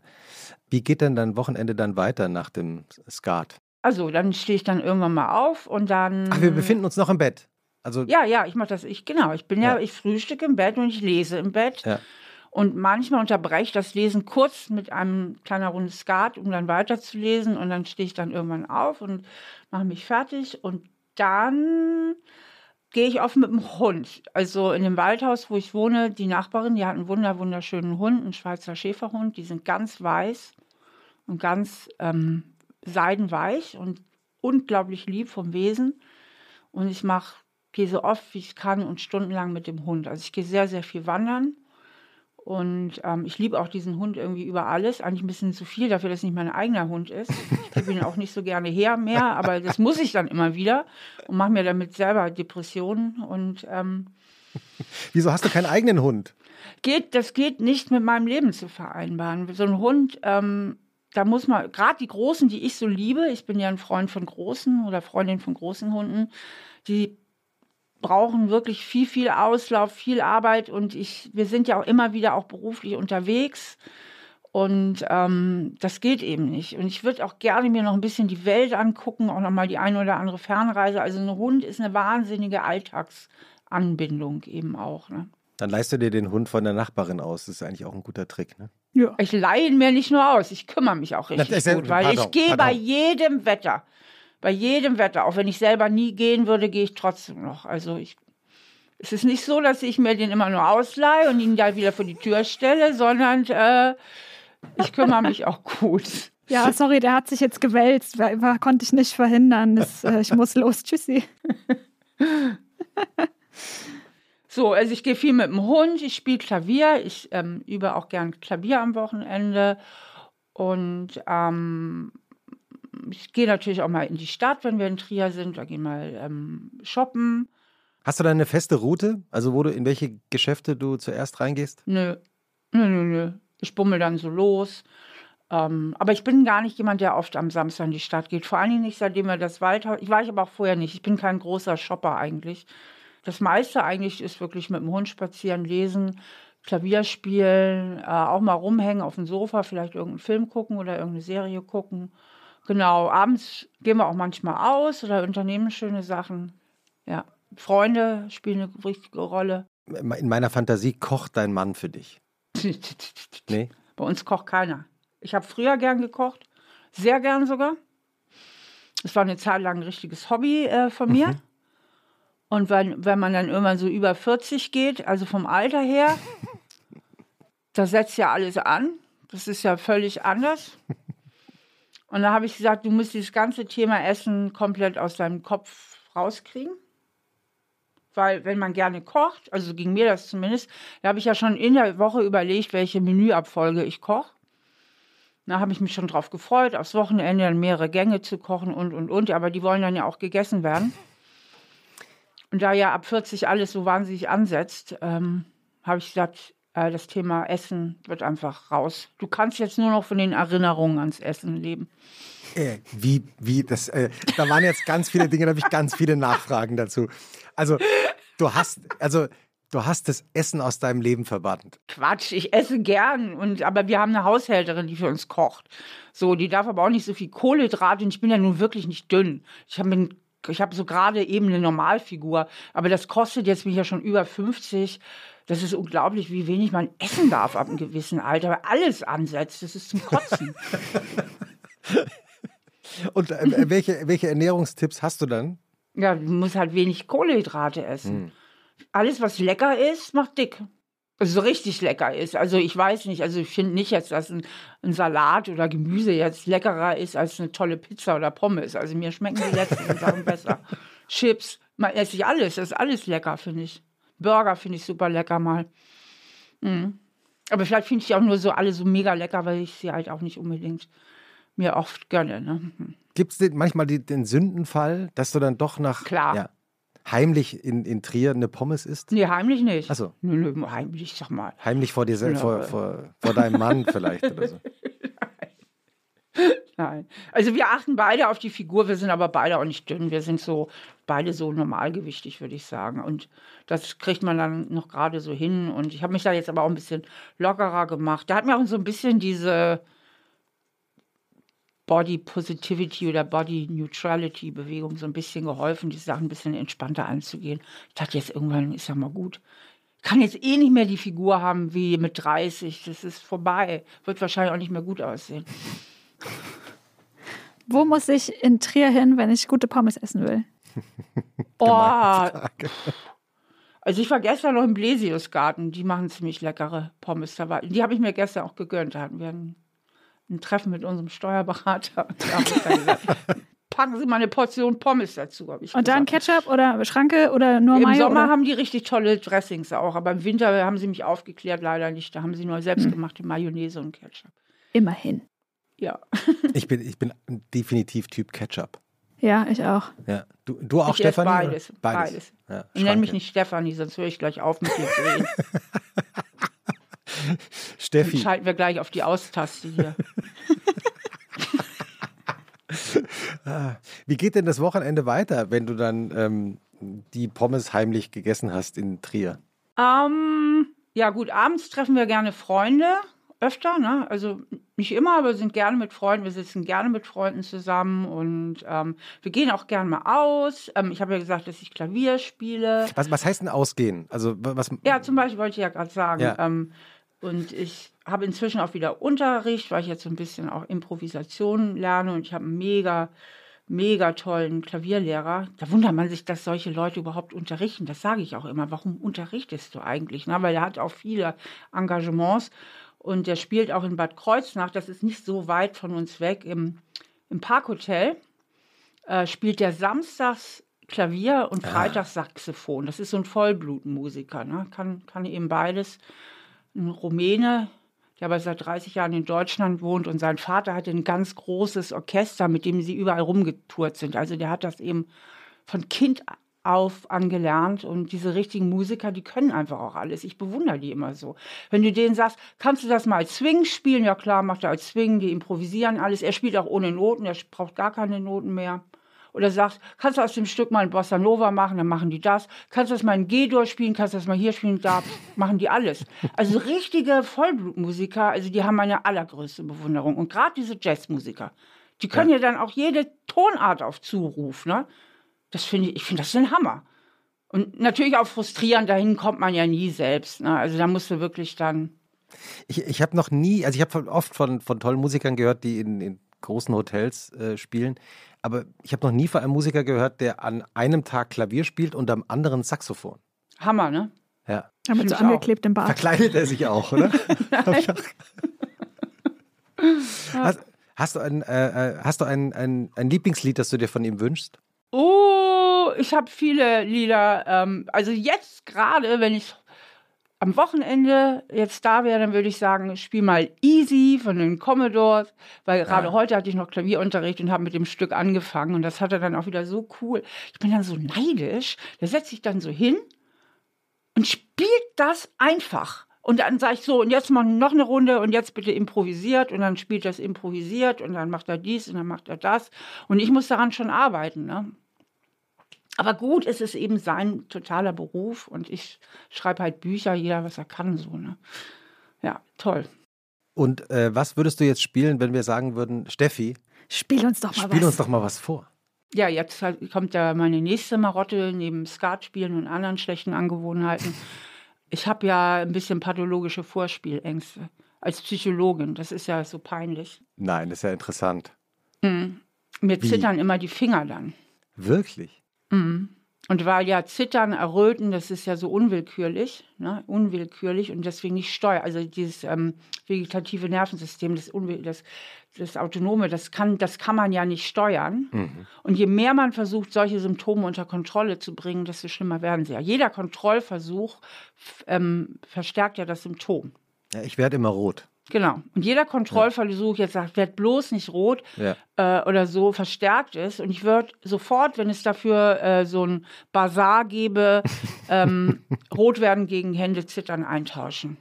Wie geht denn dein Wochenende dann weiter nach dem Skat? Also, dann stehe ich dann irgendwann mal auf und dann. Ach, wir befinden uns noch im Bett. Also, ja, ja, ich mache das. Ich, genau, ich bin ja, ja ich frühstücke im Bett und ich lese im Bett. Ja. Und manchmal unterbreche ich das Lesen kurz mit einem kleinen Runde Skat, um dann weiterzulesen. Und dann stehe ich dann irgendwann auf und mache mich fertig. Und dann gehe ich oft mit dem Hund. Also in dem Waldhaus, wo ich wohne, die Nachbarin, die hat einen wunder, wunderschönen Hund, einen Schweizer Schäferhund. Die sind ganz weiß und ganz ähm, seidenweich und unglaublich lieb vom Wesen. Und ich mache, gehe so oft wie ich kann und stundenlang mit dem Hund. Also ich gehe sehr, sehr viel wandern. Und ähm, ich liebe auch diesen Hund irgendwie über alles. Eigentlich ein bisschen zu viel dafür, dass es nicht mein eigener Hund ist. Ich gebe ihn auch nicht so gerne her mehr, aber das muss ich dann immer wieder und mache mir damit selber Depressionen. Und ähm, wieso hast du keinen eigenen Hund? Geht, das geht nicht mit meinem Leben zu vereinbaren. So ein Hund, ähm, da muss man, gerade die großen, die ich so liebe, ich bin ja ein Freund von großen oder Freundin von großen Hunden, die brauchen wirklich viel, viel Auslauf, viel Arbeit und ich, wir sind ja auch immer wieder auch beruflich unterwegs und ähm, das geht eben nicht. Und ich würde auch gerne mir noch ein bisschen die Welt angucken, auch noch mal die eine oder andere Fernreise. Also ein Hund ist eine wahnsinnige Alltagsanbindung eben auch. Ne? Dann leihst du dir den Hund von der Nachbarin aus. Das ist eigentlich auch ein guter Trick, ne? Ja. Ich leihe ihn mir nicht nur aus, ich kümmere mich auch richtig Na, gut, weil pardon, ich gehe bei jedem Wetter bei jedem Wetter, auch wenn ich selber nie gehen würde, gehe ich trotzdem noch. Also ich, es ist nicht so, dass ich mir den immer nur ausleihe und ihn dann wieder vor die Tür stelle, sondern äh, ich kümmere mich auch gut. Ja, sorry, der hat sich jetzt gewälzt, war, konnte ich nicht verhindern. Das, äh, ich muss los. Tschüssi. So, also ich gehe viel mit dem Hund, ich spiele Klavier, ich ähm, übe auch gern Klavier am Wochenende und ähm, ich gehe natürlich auch mal in die Stadt, wenn wir in Trier sind, da gehen mal ähm, shoppen. Hast du da eine feste Route? Also wo du in welche Geschäfte du zuerst reingehst? Nö, nö, nö, nö. Ich bummel dann so los. Ähm, aber ich bin gar nicht jemand, der oft am Samstag in die Stadt geht. Vor allen Dingen nicht, seitdem wir das Waldhaus. Ich war ich aber auch vorher nicht. Ich bin kein großer Shopper eigentlich. Das meiste eigentlich ist wirklich mit dem Hund spazieren, lesen, Klavier spielen, äh, auch mal rumhängen auf dem Sofa, vielleicht irgendeinen Film gucken oder irgendeine Serie gucken. Genau, abends gehen wir auch manchmal aus oder unternehmen schöne Sachen. Ja, Freunde spielen eine wichtige Rolle. In meiner Fantasie kocht dein Mann für dich. nee? Bei uns kocht keiner. Ich habe früher gern gekocht, sehr gern sogar. Es war eine Zeit lang ein richtiges Hobby äh, von mir. Mhm. Und wenn, wenn man dann irgendwann so über 40 geht, also vom Alter her, da setzt ja alles an. Das ist ja völlig anders. Und da habe ich gesagt, du musst dieses ganze Thema Essen komplett aus deinem Kopf rauskriegen. Weil wenn man gerne kocht, also ging mir das zumindest, da habe ich ja schon in der Woche überlegt, welche Menüabfolge ich koche. Da habe ich mich schon drauf gefreut, aufs Wochenende dann mehrere Gänge zu kochen und, und, und. Aber die wollen dann ja auch gegessen werden. Und da ja ab 40 alles so wahnsinnig ansetzt, ähm, habe ich gesagt, das Thema Essen wird einfach raus. Du kannst jetzt nur noch von den Erinnerungen ans Essen leben. Äh, wie, wie, das, äh, da waren jetzt ganz viele Dinge, da habe ich ganz viele Nachfragen dazu. Also, du hast, also, du hast das Essen aus deinem Leben verbannt. Quatsch, ich esse gern, und, aber wir haben eine Haushälterin, die für uns kocht. So, die darf aber auch nicht so viel Kohlenhydrate und ich bin ja nun wirklich nicht dünn. Ich habe ich habe so gerade eben eine Normalfigur, aber das kostet jetzt mich ja schon über 50. Das ist unglaublich, wie wenig man essen darf ab einem gewissen Alter, weil alles ansetzt. Das ist zum Kotzen. Und äh, welche, welche Ernährungstipps hast du dann? Ja, du musst halt wenig Kohlenhydrate essen. Hm. Alles, was lecker ist, macht dick. Also so richtig lecker ist. Also ich weiß nicht, also ich finde nicht jetzt, dass ein, ein, Salat oder Gemüse jetzt leckerer ist als eine tolle Pizza oder Pommes. Also mir schmecken die letzten Sachen besser. Chips, man esse ich alles, das ist alles lecker, finde ich. Burger finde ich super lecker mal. Mhm. Aber vielleicht finde ich die auch nur so alle so mega lecker, weil ich sie halt auch nicht unbedingt mir oft gönne. Ne? Mhm. Gibt es manchmal die, den Sündenfall, dass du dann doch nach Klar. Ja, heimlich in, in Trier eine Pommes isst? Nee, heimlich nicht. Achso. Nö, nö, heimlich, sag mal. Heimlich vor dir selbst, vor, vor, vor deinem Mann vielleicht oder so. Nein. Also wir achten beide auf die Figur, wir sind aber beide auch nicht dünn. Wir sind so beide so normalgewichtig, würde ich sagen. Und das kriegt man dann noch gerade so hin. Und ich habe mich da jetzt aber auch ein bisschen lockerer gemacht. Da hat mir auch so ein bisschen diese Body Positivity oder Body Neutrality Bewegung so ein bisschen geholfen, die Sachen ein bisschen entspannter anzugehen. Ich dachte jetzt irgendwann ist ja mal gut. Ich kann jetzt eh nicht mehr die Figur haben wie mit 30. Das ist vorbei. Wird wahrscheinlich auch nicht mehr gut aussehen. Wo muss ich in Trier hin, wenn ich gute Pommes essen will? oh. Also ich war gestern noch im Blesiusgarten. Die machen ziemlich leckere Pommes. Die habe ich mir gestern auch gegönnt. Da hatten wir ein, ein Treffen mit unserem Steuerberater. Da gesagt, packen Sie mal eine Portion Pommes dazu. Und gesagt. dann Ketchup oder Schranke oder nur Mayo? Im Sommer oder? haben die richtig tolle Dressings auch. Aber im Winter haben sie mich aufgeklärt, leider nicht. Da haben sie nur selbstgemachte hm. Mayonnaise und Ketchup. Immerhin. Ja. ich, bin, ich bin definitiv Typ Ketchup. Ja, ich auch. Ja. Du, du auch, ich Stefanie? Beides. Beides. beides. Ja, ich nenne mich nicht Stefanie, sonst höre ich gleich auf mit dir zu reden. Steffi. Dann schalten wir gleich auf die Austaste hier. Ah, wie geht denn das Wochenende weiter, wenn du dann ähm, die Pommes heimlich gegessen hast in Trier? Ähm, ja, gut, abends treffen wir gerne Freunde öfter, ne? Also nicht immer, aber wir sind gerne mit Freunden, wir sitzen gerne mit Freunden zusammen und ähm, wir gehen auch gerne mal aus. Ähm, ich habe ja gesagt, dass ich Klavier spiele. Was, was heißt denn ausgehen? Also was? Ja, zum Beispiel wollte ich ja gerade sagen. Ja. Ähm, und ich habe inzwischen auch wieder Unterricht, weil ich jetzt so ein bisschen auch Improvisation lerne und ich habe einen mega, mega tollen Klavierlehrer. Da wundert man sich, dass solche Leute überhaupt unterrichten. Das sage ich auch immer. Warum unterrichtest du eigentlich? Na, weil er hat auch viele Engagements und der spielt auch in Bad Kreuznach, das ist nicht so weit von uns weg, im, im Parkhotel. Äh, spielt der samstags Klavier und ah. freitags Saxophon. Das ist so ein Vollblutmusiker, ne? kann, kann eben beides. Ein Rumäne, der aber seit 30 Jahren in Deutschland wohnt und sein Vater hatte ein ganz großes Orchester, mit dem sie überall rumgetourt sind. Also der hat das eben von Kind auf angelernt und diese richtigen Musiker, die können einfach auch alles. Ich bewundere die immer so. Wenn du denen sagst, kannst du das mal als Swing spielen? Ja klar, macht er als Swing, die improvisieren alles. Er spielt auch ohne Noten, er braucht gar keine Noten mehr. Oder sagst, kannst du aus dem Stück mal ein Bossa Nova machen, dann machen die das. Kannst du das mal in G-Dur spielen, kannst du das mal hier spielen, da machen die alles. Also richtige Vollblutmusiker, also die haben meine allergrößte Bewunderung. Und gerade diese Jazzmusiker, die können ja. ja dann auch jede Tonart auf Zuruf, ne? Das finde ich, ich finde das ein Hammer. Und natürlich auch frustrierend, dahin kommt man ja nie selbst. Ne? Also da musst du wirklich dann. Ich, ich habe noch nie, also ich habe oft von, von tollen Musikern gehört, die in, in großen Hotels äh, spielen, aber ich habe noch nie von einem Musiker gehört, der an einem Tag Klavier spielt und am anderen Saxophon. Hammer, ne? Ja. Aber mit so angeklebtem Bart. Verkleidet er sich auch, oder? hast, hast, du, ein, äh, äh, hast du ein, ein, ein Lieblingslied, das du dir von ihm wünschst? Oh, ich habe viele Lieder. Ähm, also jetzt gerade, wenn ich am Wochenende jetzt da wäre, dann würde ich sagen, spiel mal Easy von den Commodores, weil gerade heute hatte ich noch Klavierunterricht und habe mit dem Stück angefangen und das hatte dann auch wieder so cool. Ich bin dann so neidisch, da setze ich dann so hin und spielt das einfach. Und dann sage ich so, und jetzt mal noch eine Runde und jetzt bitte improvisiert. Und dann spielt das improvisiert und dann macht er dies und dann macht er das. Und ich muss daran schon arbeiten. Ne? Aber gut, es ist eben sein totaler Beruf und ich schreibe halt Bücher, jeder, was er kann, so. Ne? Ja, toll. Und äh, was würdest du jetzt spielen, wenn wir sagen würden, Steffi? Spiel uns doch mal spiel was. Uns doch mal was vor. Ja, jetzt kommt ja meine nächste Marotte neben Skatspielen und anderen schlechten Angewohnheiten. Ich habe ja ein bisschen pathologische Vorspielängste als Psychologin. Das ist ja so peinlich. Nein, das ist ja interessant. Mhm. Mir Wie? zittern immer die Finger dann. Wirklich? Mhm. Und weil ja Zittern, Erröten, das ist ja so unwillkürlich, ne? unwillkürlich und deswegen nicht steuer. Also dieses ähm, vegetative Nervensystem, das, das, das Autonome, das kann, das kann man ja nicht steuern. Mhm. Und je mehr man versucht, solche Symptome unter Kontrolle zu bringen, desto schlimmer werden sie ja. Jeder Kontrollversuch ähm, verstärkt ja das Symptom. Ja, ich werde immer rot. Genau. Und jeder Kontrollversuch jetzt sagt, werd bloß nicht rot ja. äh, oder so, verstärkt ist. Und ich würde sofort, wenn es dafür äh, so ein Bazar gäbe, ähm, rot werden gegen Hände zittern eintauschen.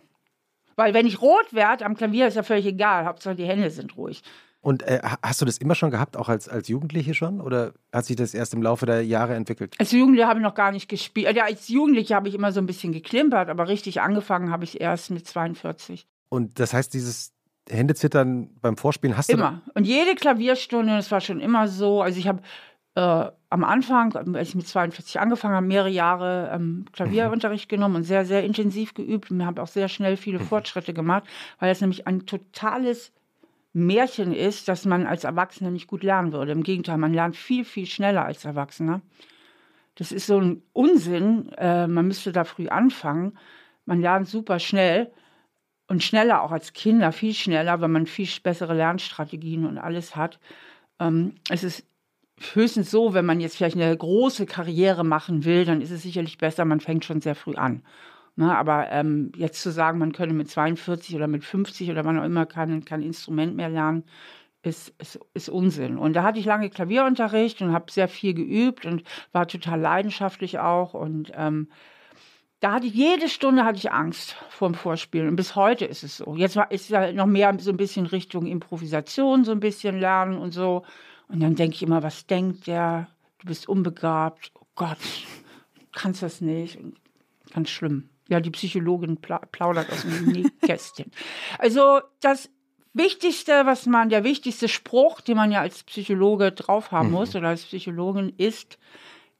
Weil wenn ich rot werde am Klavier, ist ja völlig egal. Hauptsache die Hände sind ruhig. Und äh, hast du das immer schon gehabt, auch als, als Jugendliche schon? Oder hat sich das erst im Laufe der Jahre entwickelt? Als Jugendliche habe ich noch gar nicht gespielt. Ja, als Jugendliche habe ich immer so ein bisschen geklimpert, aber richtig angefangen habe ich erst mit 42. Und das heißt, dieses Händezittern beim Vorspielen hast du. Immer. Und jede Klavierstunde, das war schon immer so. Also ich habe äh, am Anfang, als ich mit 42 angefangen habe, mehrere Jahre ähm, Klavierunterricht mhm. genommen und sehr, sehr intensiv geübt und habe auch sehr schnell viele mhm. Fortschritte gemacht, weil es nämlich ein totales Märchen ist, dass man als Erwachsener nicht gut lernen würde. Im Gegenteil, man lernt viel, viel schneller als Erwachsener. Das ist so ein Unsinn. Äh, man müsste da früh anfangen. Man lernt super schnell und schneller auch als Kinder, viel schneller, weil man viel bessere Lernstrategien und alles hat. Ähm, es ist höchstens so, wenn man jetzt vielleicht eine große Karriere machen will, dann ist es sicherlich besser, man fängt schon sehr früh an. Ne, aber ähm, jetzt zu sagen, man könne mit 42 oder mit 50 oder wann auch immer kein, kein Instrument mehr lernen, ist, ist, ist Unsinn. Und da hatte ich lange Klavierunterricht und habe sehr viel geübt und war total leidenschaftlich auch. Und ähm, da hatte ich jede Stunde hatte ich Angst vor dem Vorspielen. Und bis heute ist es so. Jetzt ist es halt noch mehr so ein bisschen Richtung Improvisation, so ein bisschen lernen und so. Und dann denke ich immer, was denkt der? Du bist unbegabt. Oh Gott, kannst das nicht. Ganz schlimm. Ja, die Psychologin plaudert aus dem Nähkästchen. Also das Wichtigste, was man, der wichtigste Spruch, den man ja als Psychologe drauf haben mhm. muss oder als Psychologin, ist,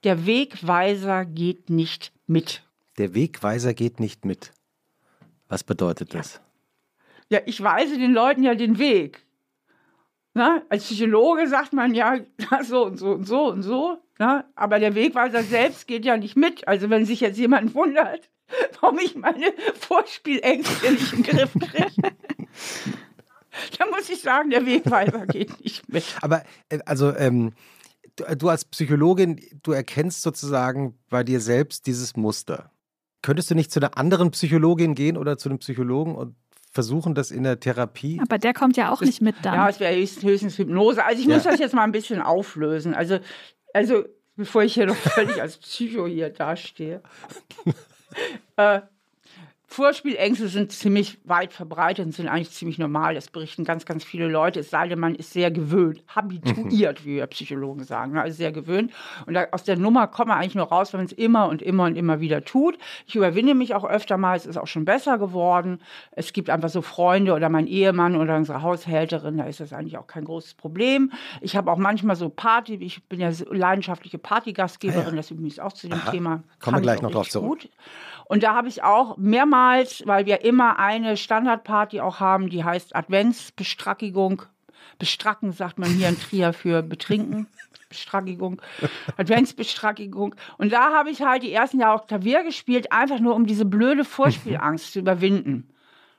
der Wegweiser geht nicht mit. Der Wegweiser geht nicht mit. Was bedeutet das? Ja, ich weise den Leuten ja den Weg. Na, als Psychologe sagt man ja so und so und so und so. Na, aber der Wegweiser selbst geht ja nicht mit. Also wenn sich jetzt jemand wundert, warum ich meine Vorspielängste nicht in den Griff kriege. da muss ich sagen, der Wegweiser geht nicht mit. Aber äh, also ähm, du, du als Psychologin, du erkennst sozusagen bei dir selbst dieses Muster. Könntest du nicht zu einer anderen Psychologin gehen oder zu einem Psychologen und versuchen, das in der Therapie. Aber der kommt ja auch das, nicht mit dann. Ja, es wäre höchstens Hypnose. Also ich muss ja. das jetzt mal ein bisschen auflösen. Also, also bevor ich hier noch völlig als Psycho hier dastehe. äh, Vorspielängste sind ziemlich weit verbreitet und sind eigentlich ziemlich normal. Das berichten ganz, ganz viele Leute. Es sei denn, man ist sehr gewöhnt, habituiert, wie wir Psychologen sagen. Ne? Also sehr gewöhnt. Und da, aus der Nummer kommt man eigentlich nur raus, wenn man es immer und immer und immer wieder tut. Ich überwinde mich auch öfter mal. Es ist auch schon besser geworden. Es gibt einfach so Freunde oder mein Ehemann oder unsere Haushälterin. Da ist das eigentlich auch kein großes Problem. Ich habe auch manchmal so Party. Ich bin ja leidenschaftliche Partygastgeberin. Ah, ja. Das übrigens auch zu dem Aha. Thema. Kommen wir gleich noch drauf zurück. Gut. Und da habe ich auch mehrmals, weil wir immer eine Standardparty auch haben, die heißt Adventsbestrackigung. Bestracken sagt man hier in Trier für betrinken. Bestrackigung, Adventsbestrackigung. Und da habe ich halt die ersten Jahre auch Klavier gespielt, einfach nur um diese blöde Vorspielangst zu überwinden.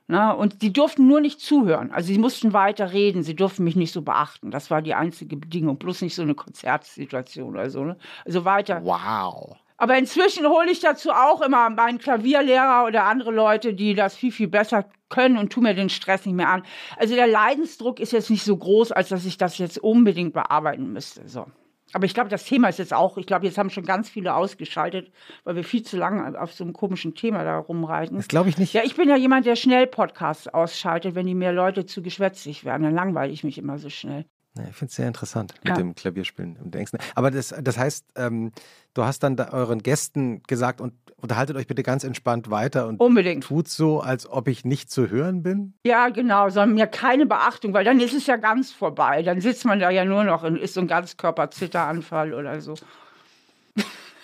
Na, und die durften nur nicht zuhören. Also sie mussten weiter reden, sie durften mich nicht so beachten. Das war die einzige Bedingung. Plus nicht so eine Konzertsituation oder so. Ne? Also weiter. Wow. Aber inzwischen hole ich dazu auch immer meinen Klavierlehrer oder andere Leute, die das viel, viel besser können und tu mir den Stress nicht mehr an. Also der Leidensdruck ist jetzt nicht so groß, als dass ich das jetzt unbedingt bearbeiten müsste. So. Aber ich glaube, das Thema ist jetzt auch, ich glaube, jetzt haben schon ganz viele ausgeschaltet, weil wir viel zu lange auf so einem komischen Thema da rumreiten. Das glaube ich nicht. Ja, ich bin ja jemand, der schnell Podcasts ausschaltet, wenn die mehr Leute zu geschwätzig werden. Dann langweile ich mich immer so schnell. Ich finde es sehr interessant mit ja. dem Klavierspielen und Ängsten. Aber das, das heißt, ähm, du hast dann da euren Gästen gesagt und unterhaltet euch bitte ganz entspannt weiter und Unbedingt. tut so, als ob ich nicht zu hören bin. Ja, genau, sondern mir keine Beachtung, weil dann ist es ja ganz vorbei. Dann sitzt man da ja nur noch und ist so ein Ganzkörperzitteranfall oder so.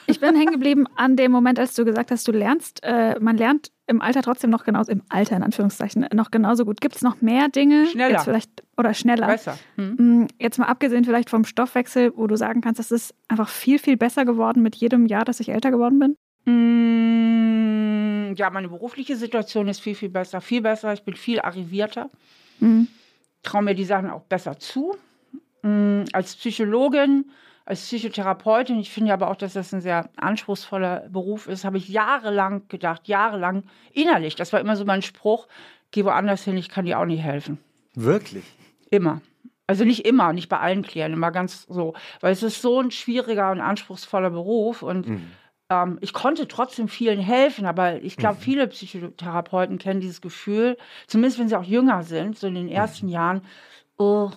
Ich bin hängen geblieben an dem Moment, als du gesagt hast, du lernst, äh, man lernt im Alter trotzdem noch genauso, im Alter in Anführungszeichen, noch genauso gut. Gibt es noch mehr Dinge? Schneller. Jetzt vielleicht, oder schneller. Besser. Hm. Jetzt mal abgesehen vielleicht vom Stoffwechsel, wo du sagen kannst, das ist einfach viel, viel besser geworden mit jedem Jahr, dass ich älter geworden bin? Hm, ja, meine berufliche Situation ist viel, viel besser. Viel besser. Ich bin viel arrivierter. Hm. Traue mir die Sachen auch besser zu. Hm, als Psychologin als Psychotherapeutin, ich finde aber auch, dass das ein sehr anspruchsvoller Beruf ist, habe ich jahrelang gedacht, jahrelang innerlich, das war immer so mein Spruch, geh woanders hin, ich kann dir auch nicht helfen. Wirklich? Immer. Also nicht immer, nicht bei allen Klienten, immer ganz so. Weil es ist so ein schwieriger und anspruchsvoller Beruf und mhm. ähm, ich konnte trotzdem vielen helfen, aber ich glaube, mhm. viele Psychotherapeuten kennen dieses Gefühl, zumindest wenn sie auch jünger sind, so in den ersten mhm. Jahren, oh,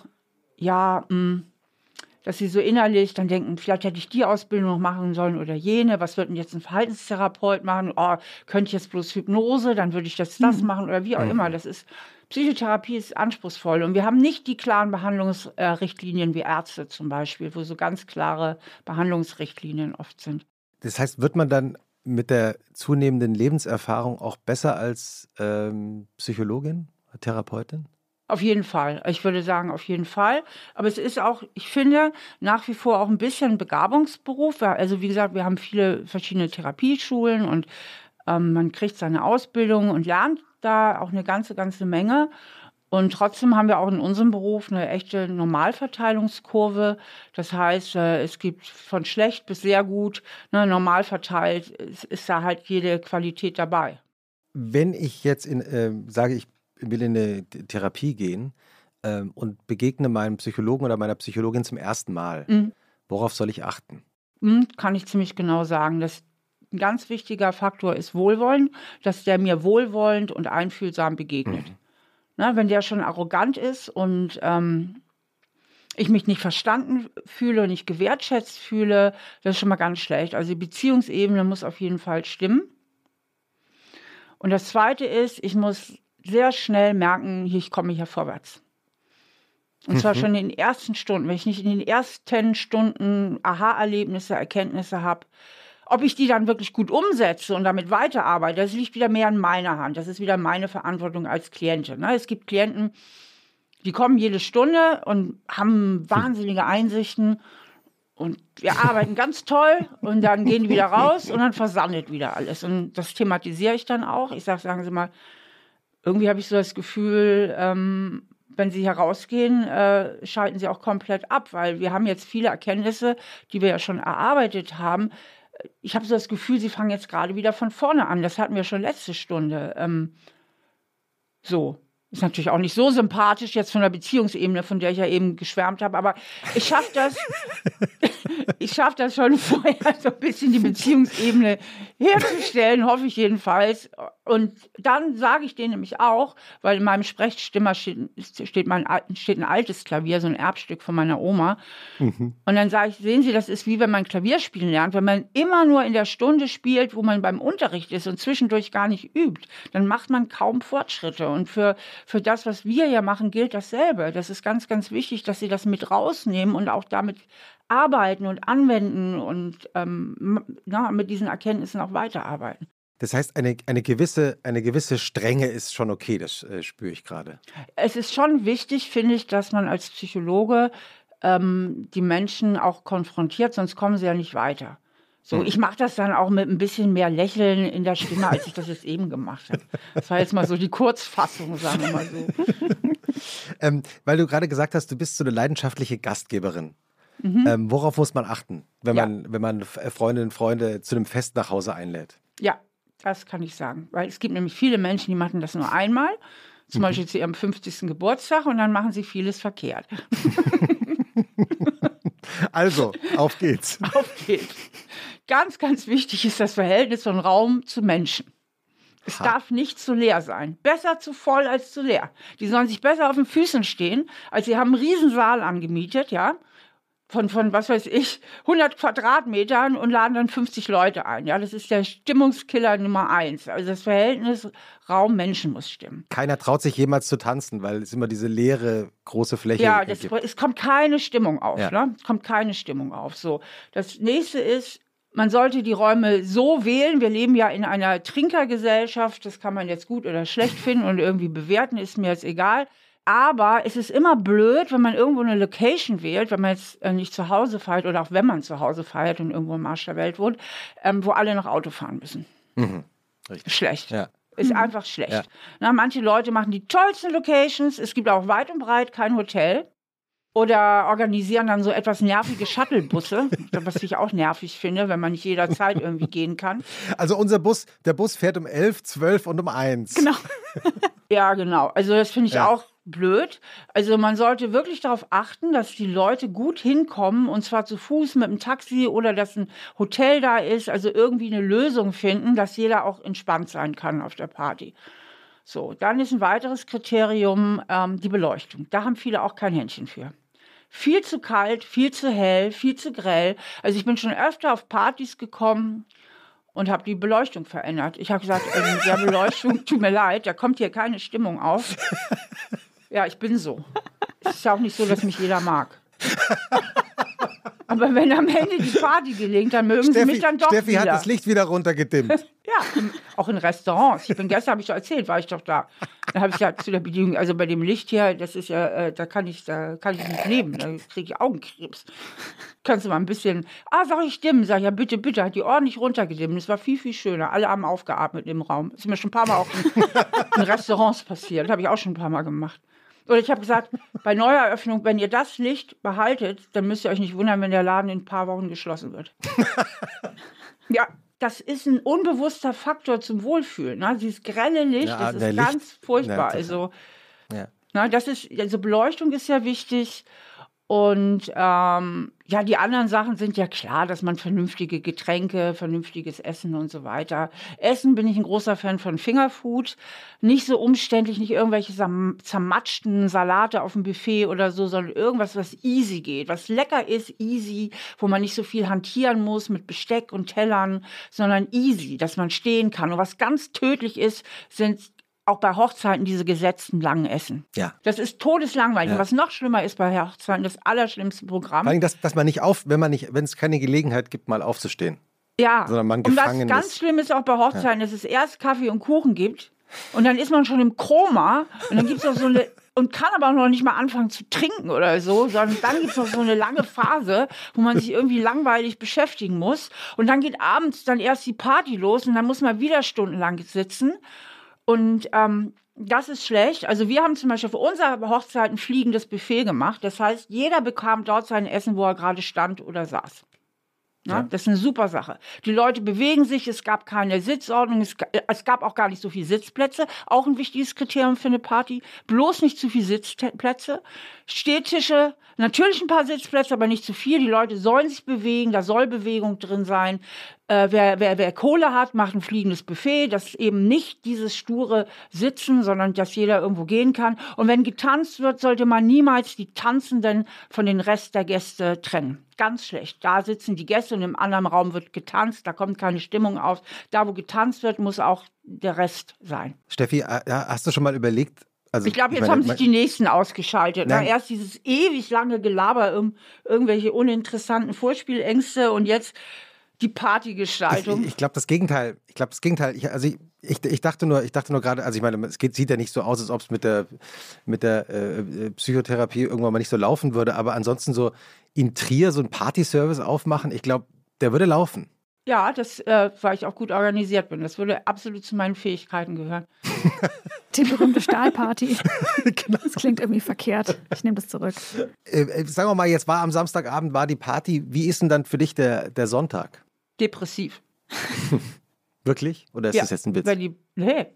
ja, mh, hm, dass sie so innerlich dann denken, vielleicht hätte ich die Ausbildung noch machen sollen oder jene, was wird denn jetzt ein Verhaltenstherapeut machen? Oh, könnte ich jetzt bloß Hypnose, dann würde ich das, das mhm. machen oder wie auch mhm. immer. Das ist, Psychotherapie ist anspruchsvoll und wir haben nicht die klaren Behandlungsrichtlinien wie Ärzte zum Beispiel, wo so ganz klare Behandlungsrichtlinien oft sind. Das heißt, wird man dann mit der zunehmenden Lebenserfahrung auch besser als ähm, Psychologin, Therapeutin? Auf jeden Fall. Ich würde sagen, auf jeden Fall. Aber es ist auch, ich finde, nach wie vor auch ein bisschen Begabungsberuf. Also wie gesagt, wir haben viele verschiedene Therapieschulen und ähm, man kriegt seine Ausbildung und lernt da auch eine ganze, ganze Menge. Und trotzdem haben wir auch in unserem Beruf eine echte Normalverteilungskurve. Das heißt, äh, es gibt von schlecht bis sehr gut, ne, normal verteilt, ist, ist da halt jede Qualität dabei. Wenn ich jetzt in, äh, sage, ich will in eine Therapie gehen ähm, und begegne meinem Psychologen oder meiner Psychologin zum ersten Mal, mhm. worauf soll ich achten? Mhm, kann ich ziemlich genau sagen. Das ein ganz wichtiger Faktor ist Wohlwollen, dass der mir wohlwollend und einfühlsam begegnet. Mhm. Na, wenn der schon arrogant ist und ähm, ich mich nicht verstanden fühle, nicht gewertschätzt fühle, das ist schon mal ganz schlecht. Also die Beziehungsebene muss auf jeden Fall stimmen. Und das Zweite ist, ich muss sehr schnell merken, ich komme hier vorwärts. Und zwar mhm. schon in den ersten Stunden. Wenn ich nicht in den ersten Stunden Aha-Erlebnisse, Erkenntnisse habe, ob ich die dann wirklich gut umsetze und damit weiterarbeite, das liegt wieder mehr in meiner Hand. Das ist wieder meine Verantwortung als Klientin. Ne? Es gibt Klienten, die kommen jede Stunde und haben wahnsinnige Einsichten und wir arbeiten ganz toll und dann gehen die wieder raus und dann versandet wieder alles. Und das thematisiere ich dann auch. Ich sage, sagen Sie mal, irgendwie habe ich so das Gefühl, ähm, wenn sie herausgehen, äh, schalten sie auch komplett ab, weil wir haben jetzt viele Erkenntnisse, die wir ja schon erarbeitet haben. Ich habe so das Gefühl, sie fangen jetzt gerade wieder von vorne an. Das hatten wir schon letzte Stunde. Ähm, so. Ist natürlich auch nicht so sympathisch jetzt von der Beziehungsebene, von der ich ja eben geschwärmt habe, aber ich schaffe das, ich schaffe das schon vorher so ein bisschen die Beziehungsebene herzustellen, hoffe ich jedenfalls. Und dann sage ich denen nämlich auch, weil in meinem Sprechstimmer steht, steht, mein, steht ein altes Klavier, so ein Erbstück von meiner Oma. Mhm. Und dann sage ich, sehen Sie, das ist wie wenn man Klavier spielen lernt. Wenn man immer nur in der Stunde spielt, wo man beim Unterricht ist und zwischendurch gar nicht übt, dann macht man kaum Fortschritte. Und für, für das, was wir ja machen, gilt dasselbe. Das ist ganz, ganz wichtig, dass Sie das mit rausnehmen und auch damit arbeiten und anwenden und ähm, na, mit diesen Erkenntnissen auch weiterarbeiten. Das heißt, eine, eine, gewisse, eine gewisse Strenge ist schon okay, das äh, spüre ich gerade. Es ist schon wichtig, finde ich, dass man als Psychologe ähm, die Menschen auch konfrontiert, sonst kommen sie ja nicht weiter. So, hm. ich mache das dann auch mit ein bisschen mehr Lächeln in der Stimme, als ich das jetzt eben gemacht habe. Das war jetzt mal so die Kurzfassung, sagen wir mal so. ähm, weil du gerade gesagt hast, du bist so eine leidenschaftliche Gastgeberin. Mhm. Ähm, worauf muss man achten, wenn ja. man, wenn man Freundinnen und Freunde zu einem Fest nach Hause einlädt? Ja, das kann ich sagen. Weil es gibt nämlich viele Menschen, die machen das nur einmal, zum. Beispiel zu ihrem 50. Geburtstag und dann machen sie vieles verkehrt. also, auf geht's. Auf geht's. Ganz, ganz wichtig ist das Verhältnis von Raum zu Menschen. Es ha. darf nicht zu leer sein. Besser zu voll als zu leer. Die sollen sich besser auf den Füßen stehen, als sie haben einen Riesensaal angemietet, ja von, von, was weiß ich, 100 Quadratmetern und laden dann 50 Leute ein. Ja, das ist der Stimmungskiller Nummer eins. Also das Verhältnis Raum-Menschen muss stimmen. Keiner traut sich jemals zu tanzen, weil es immer diese leere, große Fläche Ja, das, es kommt keine Stimmung auf. Ja. Ne? Es kommt keine Stimmung auf. So. Das nächste ist, man sollte die Räume so wählen. Wir leben ja in einer Trinkergesellschaft. Das kann man jetzt gut oder schlecht finden und irgendwie bewerten, ist mir jetzt egal. Aber es ist immer blöd, wenn man irgendwo eine Location wählt, wenn man jetzt äh, nicht zu Hause feiert oder auch wenn man zu Hause feiert und irgendwo im Arsch der Welt wohnt, ähm, wo alle noch Auto fahren müssen. Mhm. Schlecht. Ja. Ist mhm. einfach schlecht. Ja. Na, manche Leute machen die tollsten Locations. Es gibt auch weit und breit kein Hotel. Oder organisieren dann so etwas nervige Shuttlebusse, was ich auch nervig finde, wenn man nicht jederzeit irgendwie gehen kann. Also unser Bus, der Bus fährt um 11, 12 und um 1. Genau. ja, genau. Also das finde ich ja. auch blöd. Also man sollte wirklich darauf achten, dass die Leute gut hinkommen und zwar zu Fuß mit dem Taxi oder dass ein Hotel da ist. Also irgendwie eine Lösung finden, dass jeder auch entspannt sein kann auf der Party. So, dann ist ein weiteres Kriterium ähm, die Beleuchtung. Da haben viele auch kein Händchen für. viel zu kalt, viel zu hell, viel zu grell. Also ich bin schon öfter auf Partys gekommen und habe die Beleuchtung verändert. Ich habe gesagt, in der Beleuchtung, tut mir leid, da kommt hier keine Stimmung auf. Ja, ich bin so. Es ist ja auch nicht so, dass mich jeder mag. Aber wenn am Ende die Party gelingt, dann mögen Steffi, sie mich dann doch Steffi wieder. hat das Licht wieder runtergedimmt. Ja, auch in Restaurants. Ich bin gestern, habe ich doch erzählt, war ich doch da. Da habe ich ja zu der Bedienung, also bei dem Licht hier, das ist ja, äh, da kann ich, da kann ich nicht leben, da kriege ich Augenkrebs. Kannst du mal ein bisschen, ah, sag ich dimmen, sag ich, ja bitte, bitte, hat die ordentlich runtergedimmt. Es war viel, viel schöner. Alle haben aufgeatmet im Raum. Das ist mir schon ein paar Mal auch in, in Restaurants passiert. Habe ich auch schon ein paar Mal gemacht. Oder ich habe gesagt, bei Neueröffnung, wenn ihr das Licht behaltet, dann müsst ihr euch nicht wundern, wenn der Laden in ein paar Wochen geschlossen wird. ja, das ist ein unbewusster Faktor zum Wohlfühlen. Ne? Dieses grelle Licht, Ja, das ist Licht- ganz furchtbar. Ja, das- also, Ja. na, das ist, also Beleuchtung ist ja wichtig. Und ähm, ja, die anderen Sachen sind ja klar, dass man vernünftige Getränke, vernünftiges Essen und so weiter. Essen bin ich ein großer Fan von Fingerfood. Nicht so umständlich, nicht irgendwelche zerm- zermatschten Salate auf dem Buffet oder so, sondern irgendwas, was easy geht, was lecker ist, easy, wo man nicht so viel hantieren muss mit Besteck und Tellern, sondern easy, dass man stehen kann. Und was ganz tödlich ist, sind auch bei Hochzeiten diese gesetzten langen Essen. Ja. Das ist todeslangweilig. Ja. Was noch schlimmer ist bei Hochzeiten, das allerschlimmste Programm. Vor allem, dass, dass man nicht auf, wenn man nicht, wenn es keine Gelegenheit gibt, mal aufzustehen. ja. sondern man und was gefangen ganz ist. schlimm ist auch bei Hochzeiten, dass es erst Kaffee und Kuchen gibt und dann ist man schon im Koma und dann gibt es auch so eine und kann aber auch noch nicht mal anfangen zu trinken oder so, sondern dann gibt es noch so eine lange Phase, wo man sich irgendwie langweilig beschäftigen muss. Und dann geht abends dann erst die Party los und dann muss man wieder stundenlang sitzen. Und ähm, das ist schlecht. Also wir haben zum Beispiel für unsere Hochzeit ein fliegendes Buffet gemacht. Das heißt, jeder bekam dort sein Essen, wo er gerade stand oder saß. Ja, Das ist eine super Sache. Die Leute bewegen sich, es gab keine Sitzordnung, es, es gab auch gar nicht so viele Sitzplätze. Auch ein wichtiges Kriterium für eine Party. Bloß nicht zu viele Sitzplätze. Stehtische, natürlich ein paar Sitzplätze, aber nicht zu viel. Die Leute sollen sich bewegen, da soll Bewegung drin sein. Äh, wer, wer, wer Kohle hat, macht ein fliegendes Buffet. Das ist eben nicht dieses sture Sitzen, sondern dass jeder irgendwo gehen kann. Und wenn getanzt wird, sollte man niemals die Tanzenden von den Rest der Gäste trennen. Ganz schlecht. Da sitzen die Gäste und im anderen Raum wird getanzt. Da kommt keine Stimmung auf. Da, wo getanzt wird, muss auch der Rest sein. Steffi, äh, hast du schon mal überlegt? Also, Ich glaube, jetzt meine, haben sich die Nächsten ausgeschaltet. Na, erst dieses ewig lange Gelaber, um irgendwelche uninteressanten Vorspielängste und jetzt die Partygestaltung. Ich, ich glaube das Gegenteil. Ich glaube das Gegenteil. Ich, also ich, ich, ich dachte nur, ich dachte nur gerade, also ich meine, es geht, sieht ja nicht so aus, als ob es mit der mit der äh, äh, Psychotherapie irgendwann mal nicht so laufen würde. Aber ansonsten so in Trier so ein Partyservice aufmachen, ich glaube, der würde laufen. Ja, das, äh, weil ich auch gut organisiert bin. Das würde absolut zu meinen Fähigkeiten gehören. Die berühmte Stahlparty. Genau. Das klingt irgendwie verkehrt. Ich nehme das zurück. Äh, äh, sagen wir mal, jetzt war am Samstagabend war die Party. Wie ist denn dann für dich der, der Sonntag? Depressiv. Wirklich? Oder ist ja, das jetzt ein Witz? Wenn die, nee,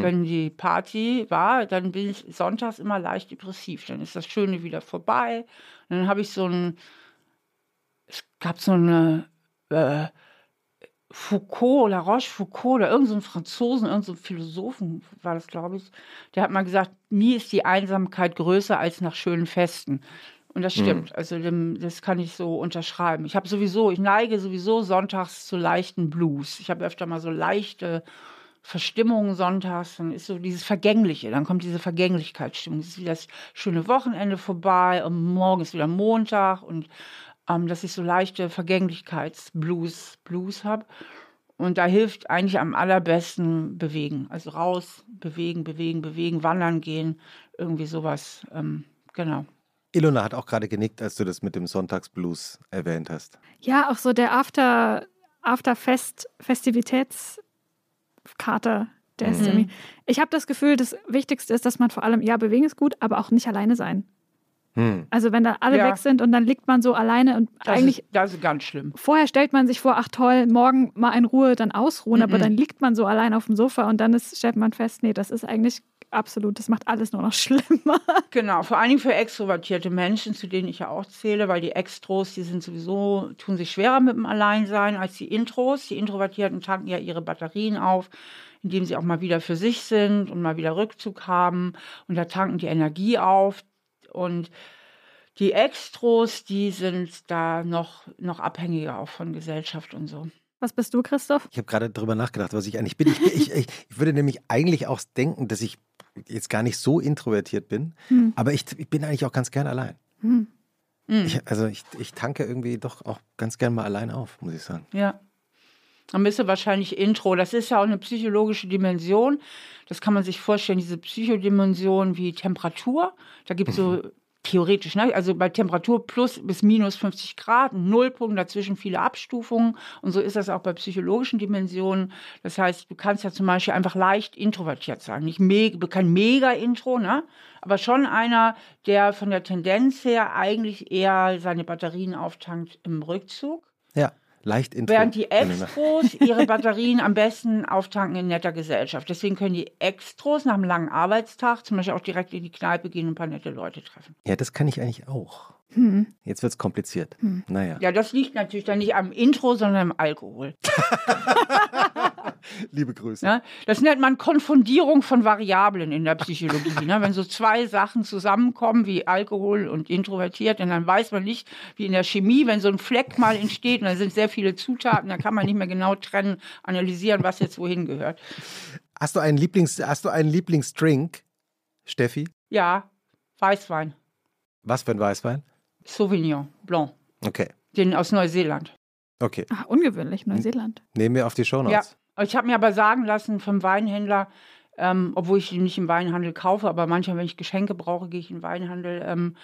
wenn die Party war, dann bin ich sonntags immer leicht depressiv. Dann ist das Schöne wieder vorbei. Und dann habe ich so ein, es gab so eine äh, Foucault, La Rochefoucauld oder irgendein so Franzosen, irgendein so Philosophen war das, glaube ich. Der hat mal gesagt, nie ist die Einsamkeit größer als nach schönen Festen. Und das stimmt. Also dem, das kann ich so unterschreiben. Ich habe sowieso, ich neige sowieso sonntags zu leichten Blues. Ich habe öfter mal so leichte Verstimmungen sonntags. Dann ist so dieses Vergängliche. Dann kommt diese Vergänglichkeitsstimmung. Es ist wieder das schöne Wochenende vorbei und morgen ist wieder Montag und ähm, dass ich so leichte Vergänglichkeitsblues Blues habe. Und da hilft eigentlich am allerbesten bewegen. Also raus, bewegen, bewegen, bewegen, wandern gehen, irgendwie sowas. Ähm, genau. Ilona hat auch gerade genickt, als du das mit dem Sonntagsblues erwähnt hast. Ja, auch so der After, Afterfest, Festivitätskater, der ist Mhm. irgendwie. Ich habe das Gefühl, das Wichtigste ist, dass man vor allem, ja, bewegen ist gut, aber auch nicht alleine sein. Hm. Also wenn da alle Ja. weg sind und dann liegt man so alleine und Das, eigentlich ist, das ist ganz schlimm. vorher stellt man sich vor, ach toll, morgen mal in Ruhe, dann ausruhen, aber Mhm. dann liegt man so allein auf dem Sofa und dann ist, stellt man fest, nee, das ist eigentlich absolut, das macht alles nur noch schlimmer. Genau, vor allen Dingen für extrovertierte Menschen, zu denen ich ja auch zähle, weil die Extros, die sind sowieso, tun sich schwerer mit dem Alleinsein als die Intros. Die Introvertierten tanken ja ihre Batterien auf, indem sie auch mal wieder für sich sind und mal wieder Rückzug haben. Und da tanken die Energie auf. Und Die Extros, die sind da noch, noch abhängiger auch von Gesellschaft und so. Was bist du, Christoph? Ich habe gerade darüber nachgedacht, was ich eigentlich bin. Ich, ich, ich, ich, würde nämlich eigentlich auch denken, dass ich jetzt gar nicht so introvertiert bin, hm. aber ich, ich, bin eigentlich auch ganz gern allein. Hm. hm. Ich, also ich, ich tanke irgendwie doch auch ganz gern mal allein auf, muss ich sagen. Ja. Dann bist du wahrscheinlich Intro. Das ist ja auch eine psychologische Dimension. Das kann man sich vorstellen, diese Psychodimension wie Temperatur. Da gibt es so theoretisch, ne? also bei Temperatur plus bis minus 50 Grad, Nullpunkt, dazwischen viele Abstufungen. Und so ist das auch bei psychologischen Dimensionen. Das heißt, du kannst ja zum Beispiel einfach leicht introvertiert sein. Nicht mega, kein Mega-Intro, ne? aber schon einer, der von der Tendenz her eigentlich eher seine Batterien auftankt im Rückzug. Ja leicht Intro. Während die Extros ihre Batterien am besten auftanken in netter Gesellschaft. Deswegen können die Extros nach einem langen Arbeitstag zum Beispiel auch direkt in die Kneipe gehen und ein paar nette Leute treffen. Ja, das kann ich eigentlich auch. Hm. Jetzt wird es kompliziert. Hm. Naja. Ja, das liegt natürlich dann nicht am Intro, sondern am Alkohol. Liebe Grüße. Ja, das nennt man Konfundierung von Variablen in der Psychologie. ne? Wenn so zwei Sachen zusammenkommen, wie Alkohol und introvertiert, und dann weiß man nicht, wie in der Chemie, wenn so ein Fleck mal entsteht und da sind sehr viele Zutaten, dann kann man nicht mehr genau trennen, analysieren, was jetzt wohin gehört. Hast du einen, Lieblings, hast du einen Lieblingsdrink, Steffi? Ja, Weißwein. Was für ein Weißwein? Sauvignon Blanc. Okay. Den aus Neuseeland. Okay. Ach, ungewöhnlich, Neuseeland. Nehmen wir auf die Show Notes. Ja, ich habe mir aber sagen lassen vom Weinhändler, ähm, obwohl ich ihn nicht im Weinhandel kaufe, aber manchmal, wenn ich Geschenke brauche, gehe ich in den Weinhandel, ähm,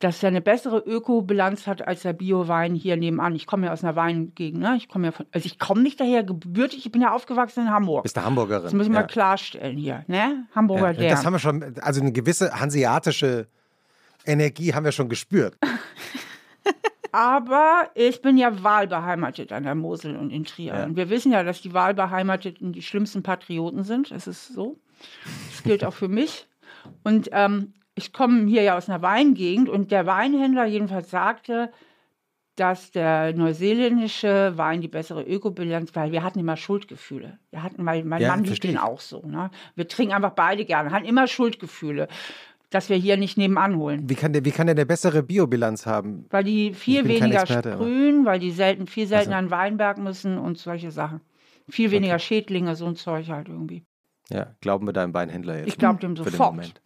dass er eine bessere Ökobilanz hat als der Bio-Wein hier nebenan. Ich komme ja aus einer Weingegend, ne? Ich komme ja von, also ich komme nicht daher gebürtig, ich bin ja aufgewachsen in Hamburg. Bist du Hamburgerin? Das müssen wir ja. klarstellen hier, ne? Hamburger ja, Das haben wir schon, also eine gewisse hanseatische Energie haben wir schon gespürt. Aber ich bin ja wahlbeheimatet an der Mosel und in Trier. Ja. Und wir wissen ja, dass die Wahlbeheimateten die schlimmsten Patrioten sind. Es ist so. Das gilt auch für mich. Und ähm, ich komme hier ja aus einer Weingegend und der Weinhändler jedenfalls sagte, dass der neuseeländische Wein die bessere Ökobilanz, weil wir hatten immer Schuldgefühle. Wir hatten, weil mein ja, Mann liebt den auch so. Ne? Wir trinken einfach beide gerne, hatten immer Schuldgefühle dass wir hier nicht nebenan holen. Wie kann der, wie kann der eine bessere Biobilanz haben? Weil die viel weniger Experte, sprühen, aber. weil die selten, viel seltener also. an Weinberg müssen und solche Sachen. Viel weniger okay. Schädlinge, so ein Zeug halt irgendwie. Ja, glauben wir deinem Weinhändler jetzt. Ich glaube dem sofort.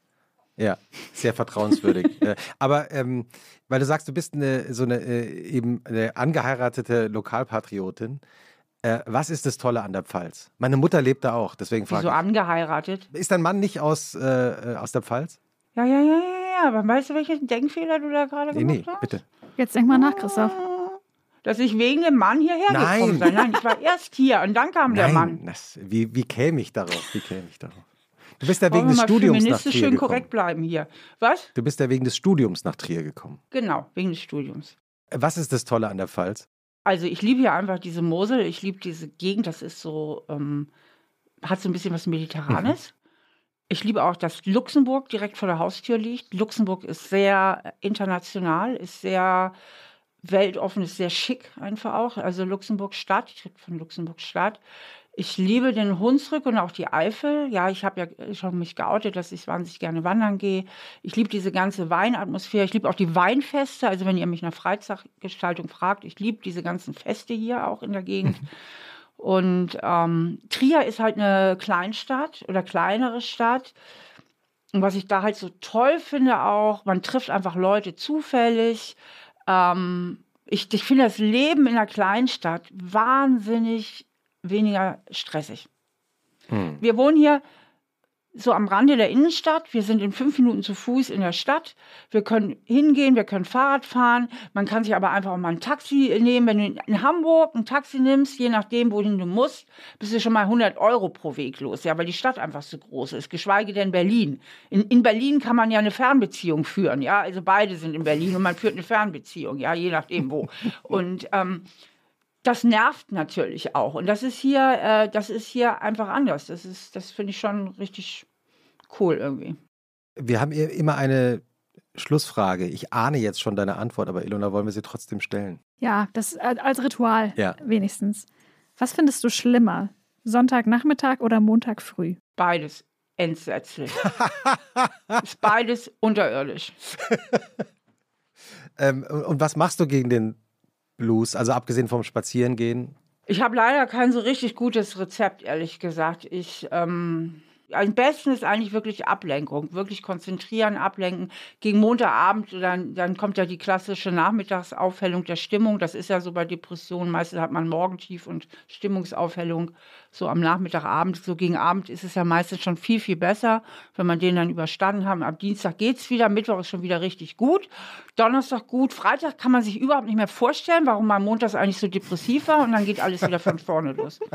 Ja, sehr vertrauenswürdig. Aber ähm, weil du sagst, du bist eine, so eine äh, eben eine angeheiratete Lokalpatriotin. Äh, was ist das Tolle an der Pfalz? Meine Mutter lebt da auch, deswegen frage ich. Wieso angeheiratet? Ist dein Mann nicht aus, äh, äh aus der Pfalz? Ja, ja, ja, ja, ja. Aber weißt du, welchen Denkfehler du da gerade nee, gemacht nee, hast? bitte. Jetzt denk mal nach, Christoph. Dass ich wegen dem Mann hierher Nein. gekommen bin. Nein, ich war erst hier und dann kam Nein, der Mann. Das, wie, wie käme ich darauf? Wie käme ich darauf? Du bist ja wegen des Studiums nach Trier schön gekommen. korrekt bleiben hier. Was? Du bist ja wegen des Studiums nach Trier gekommen. Genau, wegen des Studiums. Was ist das Tolle an der Pfalz? Also ich liebe ja einfach diese Mosel, ich liebe diese Gegend, das ist so, ähm, hat so ein bisschen was Mediterranes. Ich liebe auch, dass Luxemburg direkt vor der Haustür liegt. Luxemburg ist sehr international, ist sehr weltoffen, ist sehr schick einfach auch. Also Luxemburg Stadt, ich rede von Luxemburg Stadt. Ich liebe den Hunsrück und auch die Eifel. Ja, ich habe ja schon mich geoutet, dass ich wahnsinnig gerne wandern gehe. Ich liebe diese ganze Weinatmosphäre. Ich liebe auch die Weinfeste. Also wenn ihr mich nach Freizeitgestaltung fragt, ich liebe diese ganzen Feste hier auch in der Gegend. Und ähm, Trier ist halt eine Kleinstadt oder kleinere Stadt. Und was ich da halt so toll finde auch, man trifft einfach Leute zufällig. Ähm, ich, ich finde das Leben in einer Kleinstadt wahnsinnig weniger stressig. Hm. Wir wohnen hier so am Rande der Innenstadt. Wir sind in fünf Minuten zu Fuß in der Stadt. Wir können hingehen, wir können Fahrrad fahren. Man kann sich aber einfach auch mal ein Taxi nehmen. Wenn du in Hamburg ein Taxi nimmst, je nachdem, wohin du musst, bist du schon mal 100 Euro pro Weg los. Ja, weil die Stadt einfach so groß ist. Geschweige denn Berlin. In, in Berlin kann man ja eine Fernbeziehung führen. Ja, also beide sind in Berlin und man führt eine Fernbeziehung. Ja, je nachdem wo. Und ähm, das nervt natürlich auch. Und das ist hier, äh, das ist hier einfach anders. Das ist, das finde ich schon richtig cool irgendwie. Wir haben immer eine Schlussfrage. Ich ahne jetzt schon deine Antwort, aber Ilona, wollen wir sie trotzdem stellen? Ja, das äh, als Ritual ja. wenigstens. Was findest du schlimmer? Sonntagnachmittag oder Montag früh? Beides entsetzlich. ist beides unterirdisch. Ähm, und was machst du gegen den Blues? Also abgesehen vom Spazierengehen? Ich habe leider kein so richtig gutes Rezept, ehrlich gesagt. Ich ähm, am besten ist eigentlich wirklich Ablenkung, wirklich konzentrieren, ablenken. Gegen Montagabend, dann, dann kommt ja die klassische Nachmittagsaufhellung der Stimmung. Das ist ja so bei Depressionen. Meistens hat man Morgentief und Stimmungsaufhellung so am Nachmittagabend. So gegen Abend ist es ja meistens schon viel, viel besser, wenn man den dann überstanden hat. Ab Dienstag geht es wieder, Mittwoch ist schon wieder richtig gut, Donnerstag gut, Freitag kann man sich überhaupt nicht mehr vorstellen, warum man montags eigentlich so depressiv war und dann geht alles wieder von vorne los.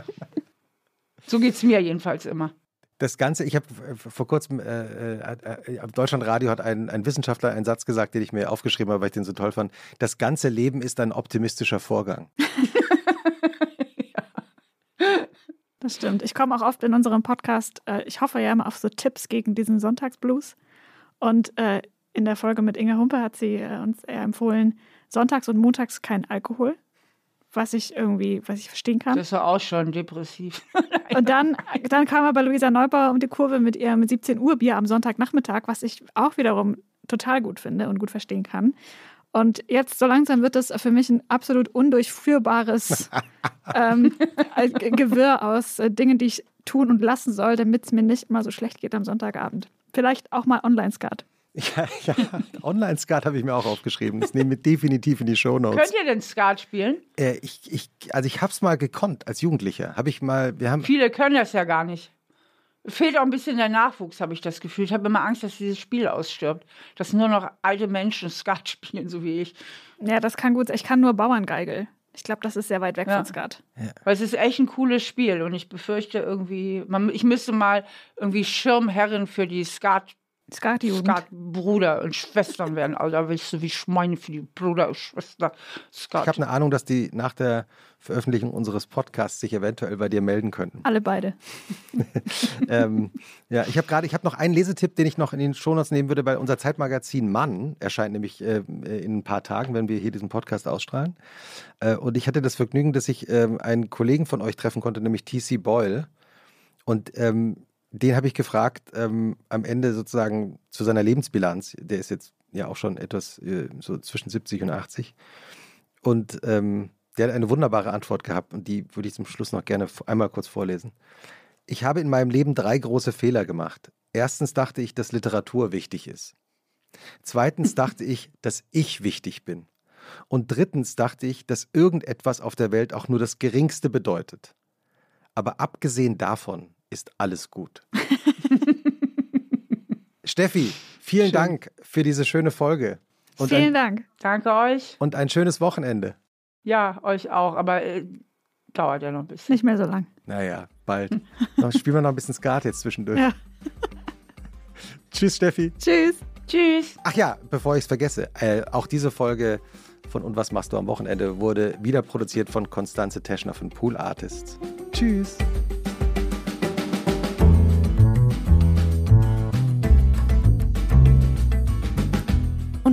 So geht es mir jedenfalls immer das Ganze, ich habe vor kurzem, äh, äh, äh, Deutschlandradio hat ein, ein Wissenschaftler einen Satz gesagt, den ich mir aufgeschrieben habe, weil ich den so toll fand. Das ganze Leben ist ein optimistischer Vorgang. Das stimmt. Ich komme auch oft in unserem Podcast, äh, ich hoffe ja immer auf so Tipps gegen diesen Sonntagsblues. Und äh, in der Folge mit Inge Humpe hat sie äh, uns eher empfohlen, sonntags und montags kein Alkohol was ich irgendwie, was ich verstehen kann. Das ist ja auch schon depressiv. und dann, dann kam aber Luisa Neubauer um die Kurve mit ihrem 17 Uhr Bier am Sonntagnachmittag, was ich auch wiederum total gut finde und gut verstehen kann. Und jetzt so langsam wird das für mich ein absolut undurchführbares ähm, Gewirr aus äh, Dingen, die ich tun und lassen soll, damit es mir nicht mal so schlecht geht am Sonntagabend. Vielleicht auch mal Online-Skat. Ja, ja. Online-Skat habe ich mir auch aufgeschrieben. Das nehmen wir definitiv in die Shownotes. Könnt ihr denn Skat spielen? Äh, ich, ich, also ich habe es mal gekonnt als Jugendlicher. Habe ich mal, wir haben Viele können das ja gar nicht. Fehlt auch ein bisschen der Nachwuchs, habe ich das Gefühl. Ich habe immer Angst, dass dieses Spiel ausstirbt. Dass nur noch alte Menschen Skat spielen, so wie ich. Ja, das kann gut sein. Ich kann nur Bauerngeigel. Ich glaube, das ist sehr weit weg ja. von Skat. Ja. Weil es ist echt ein cooles Spiel und ich befürchte irgendwie, man, ich müsste mal irgendwie Schirmherrin für die Skat Skatjugend. Skat Bruder und Schwestern werden. Also da willst du wie Schweine für die Bruder und Schwester Skat. Ich habe eine Ahnung, dass die nach der Veröffentlichung unseres Podcasts sich eventuell bei dir melden könnten. Alle beide. ähm, ja, ich habe gerade, ich habe noch einen Lesetipp, den ich noch in den Shownotes nehmen würde, weil unser Zeitmagazin Mann erscheint nämlich äh, in ein paar Tagen, wenn wir hier diesen Podcast ausstrahlen. Äh, und ich hatte das Vergnügen, dass ich äh, einen Kollegen von euch treffen konnte, nämlich TC Boyle. Und ähm, den habe ich gefragt, ähm, am Ende sozusagen zu seiner Lebensbilanz. Der ist jetzt ja auch schon etwas äh, so zwischen 70 und 80. Und ähm, der hat eine wunderbare Antwort gehabt und die würde ich zum Schluss noch gerne einmal kurz vorlesen. Ich habe in meinem Leben drei große Fehler gemacht. Erstens dachte ich, dass Literatur wichtig ist. Zweitens dachte ich, dass ich wichtig bin. Und drittens dachte ich, dass irgendetwas auf der Welt auch nur das Geringste bedeutet. Aber abgesehen davon ist alles gut. Steffi, vielen Schön. Dank für diese schöne Folge. Und vielen ein, Dank. Danke euch. Und ein schönes Wochenende. Ja, euch auch, aber äh, dauert ja noch ein bisschen. Nicht mehr so lang. Naja, bald. noch, spielen wir noch ein bisschen Skat jetzt zwischendurch. Ja. Tschüss, Steffi. Tschüss. Tschüss. Ach ja, bevor ich es vergesse, äh, auch diese Folge von Und was machst du am Wochenende wurde wieder produziert von Konstanze Teschner von Pool Artists. Tschüss.